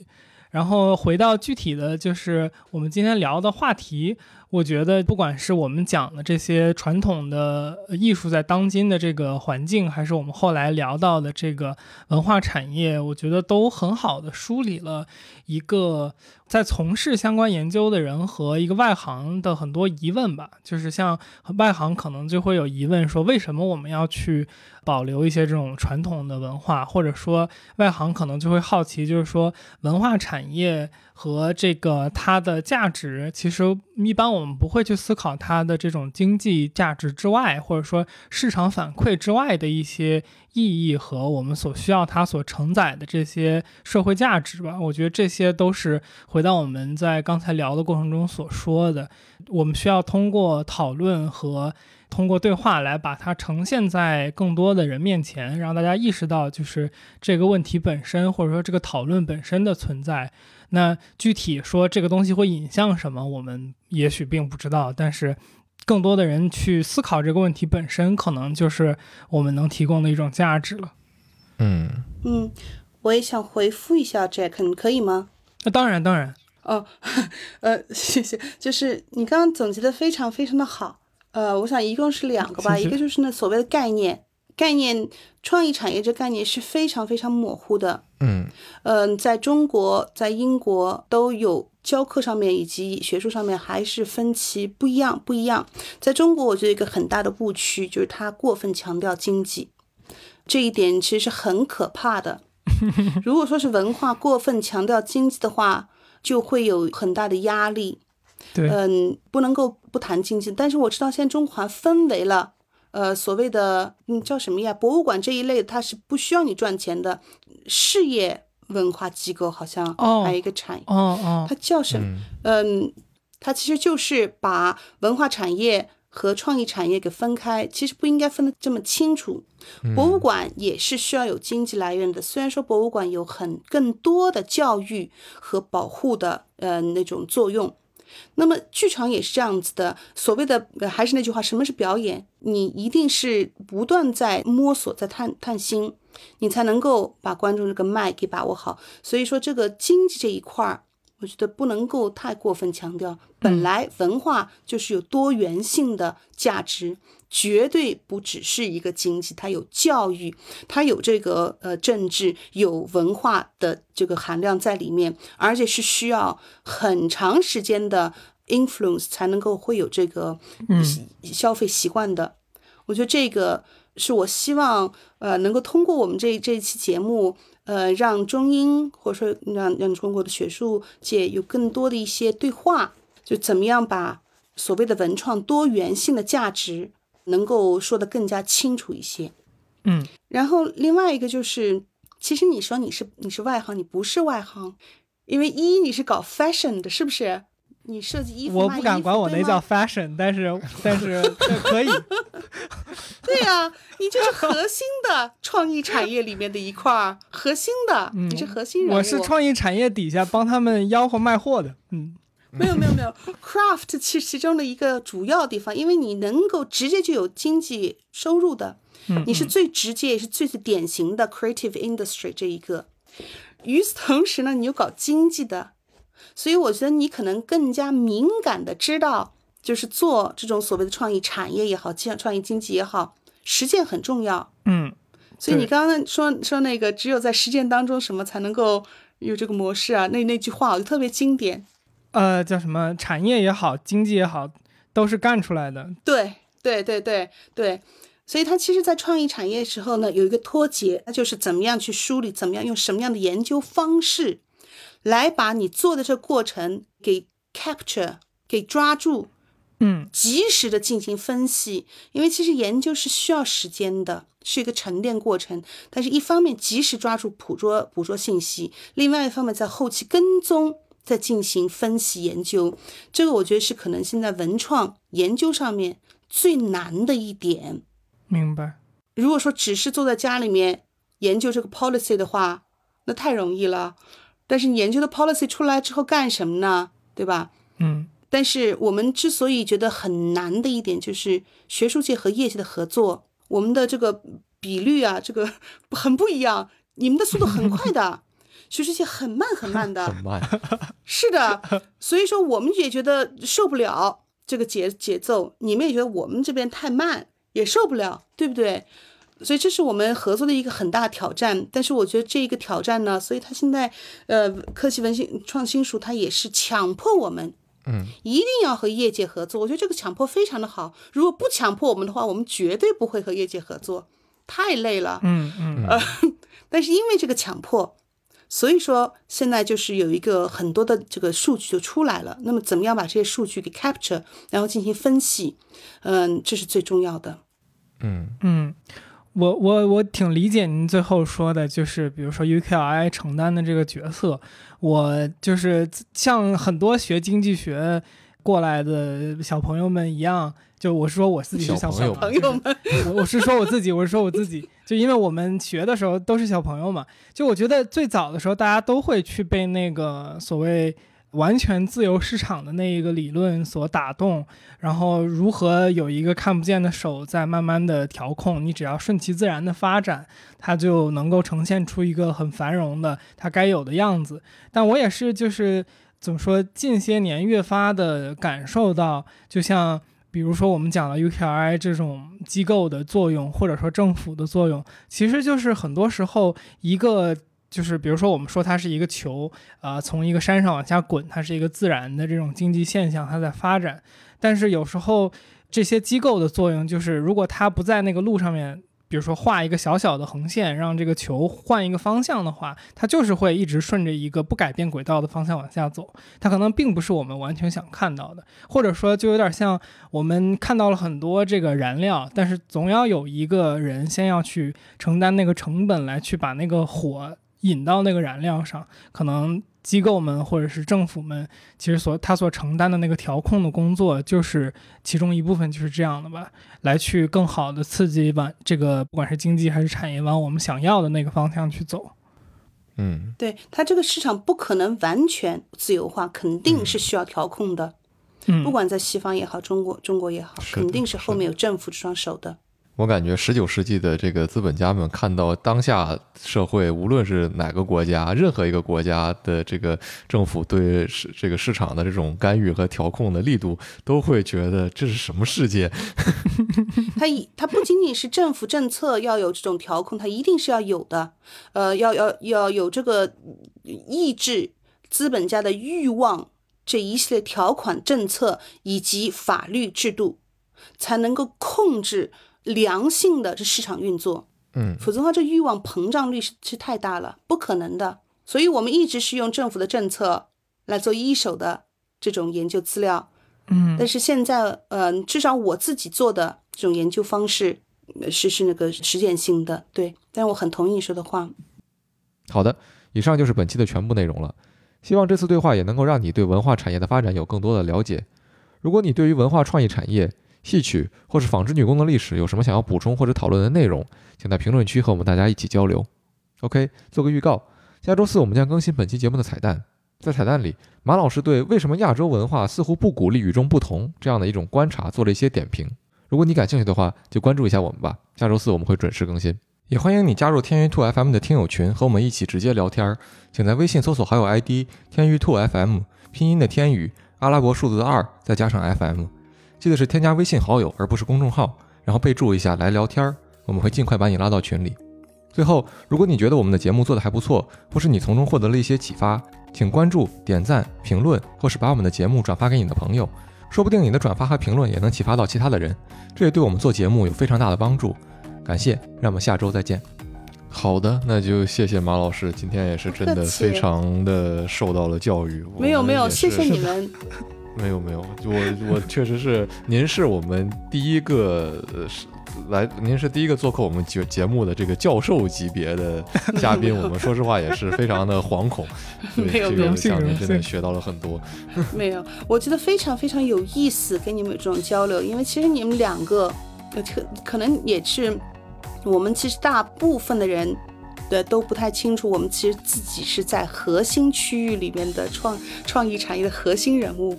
然后回到具体的就是我们今天聊的话题，我觉得，不管是我们讲的这些传统的艺术在当今的这个环境，还是我们后来聊到的这个文化产业，我觉得都很好的梳理了一个在从事相关研究的人和一个外行的很多疑问吧。就是像外行可能就会有疑问，说为什么我们要去保留一些这种传统的文化，或者说外行可能就会好奇，就是说文化产业。和这个它的价值，其实一般我们不会去思考它的这种经济价值之外，或者说市场反馈之外的一些意义和我们所需要它所承载的这些社会价值吧。我觉得这些都是回到我们在刚才聊的过程中所说的，我们需要通过讨论和通过对话来把它呈现在更多的人面前，让大家意识到就是这个问题本身，或者说这个讨论本身的存在。那具体说这个东西会引向什么，我们也许并不知道。但是，更多的人去思考这个问题本身，可能就是我们能提供的一种价值了。嗯嗯，我也想回复一下 Jack，你可以吗？那当然，当然。哦，呃，谢谢。就是你刚刚总结的非常非常的好。呃，我想一共是两个吧，一个就是那所谓的概念。概念创意产业这概念是非常非常模糊的，嗯嗯，在中国、在英国都有教课上面以及学术上面还是分歧不一样，不一样。在中国，我觉得一个很大的误区就是它过分强调经济，这一点其实是很可怕的。如果说是文化过分强调经济的话，就会有很大的压力。对，嗯，不能够不谈经济。但是我知道现在中华分为了。呃，所谓的嗯叫什么呀？博物馆这一类，它是不需要你赚钱的事业文化机构，好像还有一个产业，哦哦，它叫什么？嗯，它其实就是把文化产业和创意产业给分开，其实不应该分得这么清楚。博物馆也是需要有经济来源的，虽然说博物馆有很更多的教育和保护的呃那种作用。那么剧场也是这样子的，所谓的还是那句话，什么是表演？你一定是不断在摸索，在探探新，你才能够把观众这个脉给把握好。所以说，这个经济这一块儿。我觉得不能够太过分强调，本来文化就是有多元性的价值，绝对不只是一个经济，它有教育，它有这个呃政治，有文化的这个含量在里面，而且是需要很长时间的 influence 才能够会有这个消费习惯的。我觉得这个是我希望呃能够通过我们这这一期节目。呃，让中英或者说让让中国的学术界有更多的一些对话，就怎么样把所谓的文创多元性的价值能够说得更加清楚一些。嗯，然后另外一个就是，其实你说你是你是外行，你不是外行，因为一你是搞 fashion 的，是不是？你设计衣服，我不敢管我那叫 fashion，但是 但是可以。对呀，你就是核心的创意产业里面的一块儿，核心的，你是核心人物。我是创意产业底下帮他们吆喝卖货的。嗯，没有没有没有，craft 其其中的一个主要地方，因为你能够直接就有经济收入的，你是最直接也是最最典型的 creative industry 这一个。与此同时呢，你又搞经济的。所以我觉得你可能更加敏感的知道，就是做这种所谓的创意产业也好，创创意经济也好，实践很重要。嗯，所以你刚刚说说那个，只有在实践当中什么才能够有这个模式啊？那那句话我就特别经典。呃，叫什么？产业也好，经济也好，都是干出来的。对对对对对。所以它其实，在创意产业时候呢，有一个脱节，那就是怎么样去梳理，怎么样用什么样的研究方式。来把你做的这过程给 capture 给抓住，嗯，及时的进行分析，因为其实研究是需要时间的，是一个沉淀过程。但是，一方面及时抓住捕捉捕捉信息，另外一方面在后期跟踪，再进行分析研究。这个我觉得是可能现在文创研究上面最难的一点。明白。如果说只是坐在家里面研究这个 policy 的话，那太容易了。但是你研究的 policy 出来之后干什么呢？对吧？嗯。但是我们之所以觉得很难的一点，就是学术界和业界的合作，我们的这个比率啊，这个 很不一样。你们的速度很快的，学术界很慢很慢的。很慢。是的，所以说我们也觉得受不了。这个节节奏，你们也觉得我们这边太慢，也受不了，对不对？所以这是我们合作的一个很大挑战。但是我觉得这一个挑战呢，所以他现在呃，科技文新创新署它也是强迫我们。嗯，一定要和业界合作。我觉得这个强迫非常的好。如果不强迫我们的话，我们绝对不会和业界合作，太累了。嗯嗯呃，但是因为这个强迫，所以说现在就是有一个很多的这个数据就出来了。那么怎么样把这些数据给 capture，然后进行分析？嗯，这是最重要的。嗯嗯，我我我挺理解您最后说的，就是比如说 UKI 承担的这个角色，我就是像很多学经济学过来的小朋友们一样，就我是说我自己是小小朋友朋友嘛，就是我我是说我自己，我是说我自己，就因为我们学的时候都是小朋友嘛，就我觉得最早的时候大家都会去被那个所谓。完全自由市场的那一个理论所打动，然后如何有一个看不见的手在慢慢的调控，你只要顺其自然的发展，它就能够呈现出一个很繁荣的它该有的样子。但我也是就是怎么说，近些年越发的感受到，就像比如说我们讲了 UKRI 这种机构的作用，或者说政府的作用，其实就是很多时候一个。就是比如说，我们说它是一个球，呃，从一个山上往下滚，它是一个自然的这种经济现象，它在发展。但是有时候这些机构的作用就是，如果它不在那个路上面，比如说画一个小小的横线，让这个球换一个方向的话，它就是会一直顺着一个不改变轨道的方向往下走。它可能并不是我们完全想看到的，或者说就有点像我们看到了很多这个燃料，但是总要有一个人先要去承担那个成本来去把那个火。引到那个燃料上，可能机构们或者是政府们，其实所他所承担的那个调控的工作，就是其中一部分，就是这样的吧，来去更好的刺激往这个不管是经济还是产业往我们想要的那个方向去走。嗯，对它这个市场不可能完全自由化，肯定是需要调控的。嗯，不管在西方也好，中国中国也好，肯定是是后面有政府这双手的。我感觉十九世纪的这个资本家们看到当下社会，无论是哪个国家，任何一个国家的这个政府对市这个市场的这种干预和调控的力度，都会觉得这是什么世界？它一它不仅仅是政府政策要有这种调控，它一定是要有的，呃，要要要有这个抑制资本家的欲望这一系列条款、政策以及法律制度，才能够控制良性的这市场运作。嗯否则的话，这欲望膨胀率是是太大了，不可能的。所以我们一直是用政府的政策来做一手的这种研究资料，嗯但是现在，嗯、至少我自己做的这种研究方式呃是是那个实践性的，对。但我很同意你说的话，好的，以上就是本期的全部内容了。希望这次对话也能够让你对文化产业的发展有更多的了解。如果你对于文化创意产业、戏曲或是纺织女工的历史有什么想要补充或者讨论的内容，请在评论区和我们大家一起交流。OK，做个预告，下周四我们将更新本期节目的彩蛋。在彩蛋里，马老师对为什么亚洲文化似乎不鼓励与众不同这样的一种观察做了一些点评。如果你感兴趣的话，就关注一下我们吧。下周四我们会准时更新。也欢迎你加入天娱兔 FM 的听友群，和我们一起直接聊天。请在微信搜索好友 ID 天娱兔 FM，拼音的天宇，阿拉伯数字二，再加上 FM。记得是添加微信好友，而不是公众号，然后备注一下来聊天儿，我们会尽快把你拉到群里。最后，如果你觉得我们的节目做得还不错，或是你从中获得了一些启发，请关注、点赞、评论，或是把我们的节目转发给你的朋友，说不定你的转发和评论也能启发到其他的人，这也对我们做节目有非常大的帮助。感谢，让我们下周再见。好的，那就谢谢马老师，今天也是真的非常的受到了教育。没有没有，谢谢你们。没有没有，我我 确实是，您是我们第一个呃是来，您是第一个做客我们节节目的这个教授级别的嘉宾，我们说实话也是非常的惶恐，这个没有没有向您真的学到了很多。没有，我觉得非常非常有意思，跟你们有这种交流，因为其实你们两个，呃可可能也是我们其实大部分的人。对，都不太清楚。我们其实自己是在核心区域里面的创创意产业的核心人物。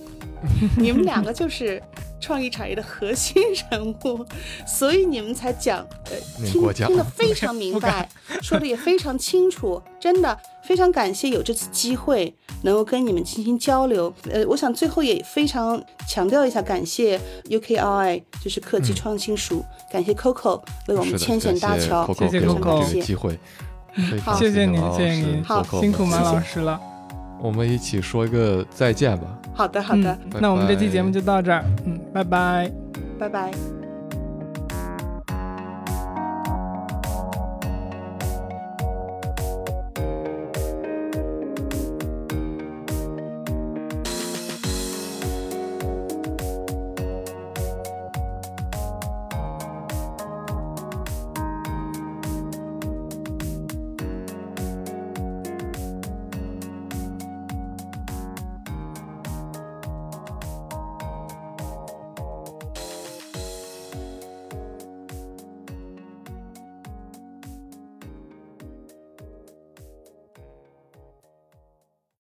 你们两个就是创意产业的核心人物，所以你们才讲，呃，听听得非常明白，说的也非常清楚，真的非常感谢有这次机会能够跟你们进行交流。呃，我想最后也非常强调一下，感谢 UKRI，就是科技嗯创新署，感谢 Coco 为我们牵线搭桥，感谢谢谢 Coco，Coco 给我们这谢个机会。好。谢谢您谢谢您师做客我辛苦马老师了。我们一起说一个再见吧。好的好的，嗯，那我们这期节目就到这儿，嗯，拜拜。拜拜。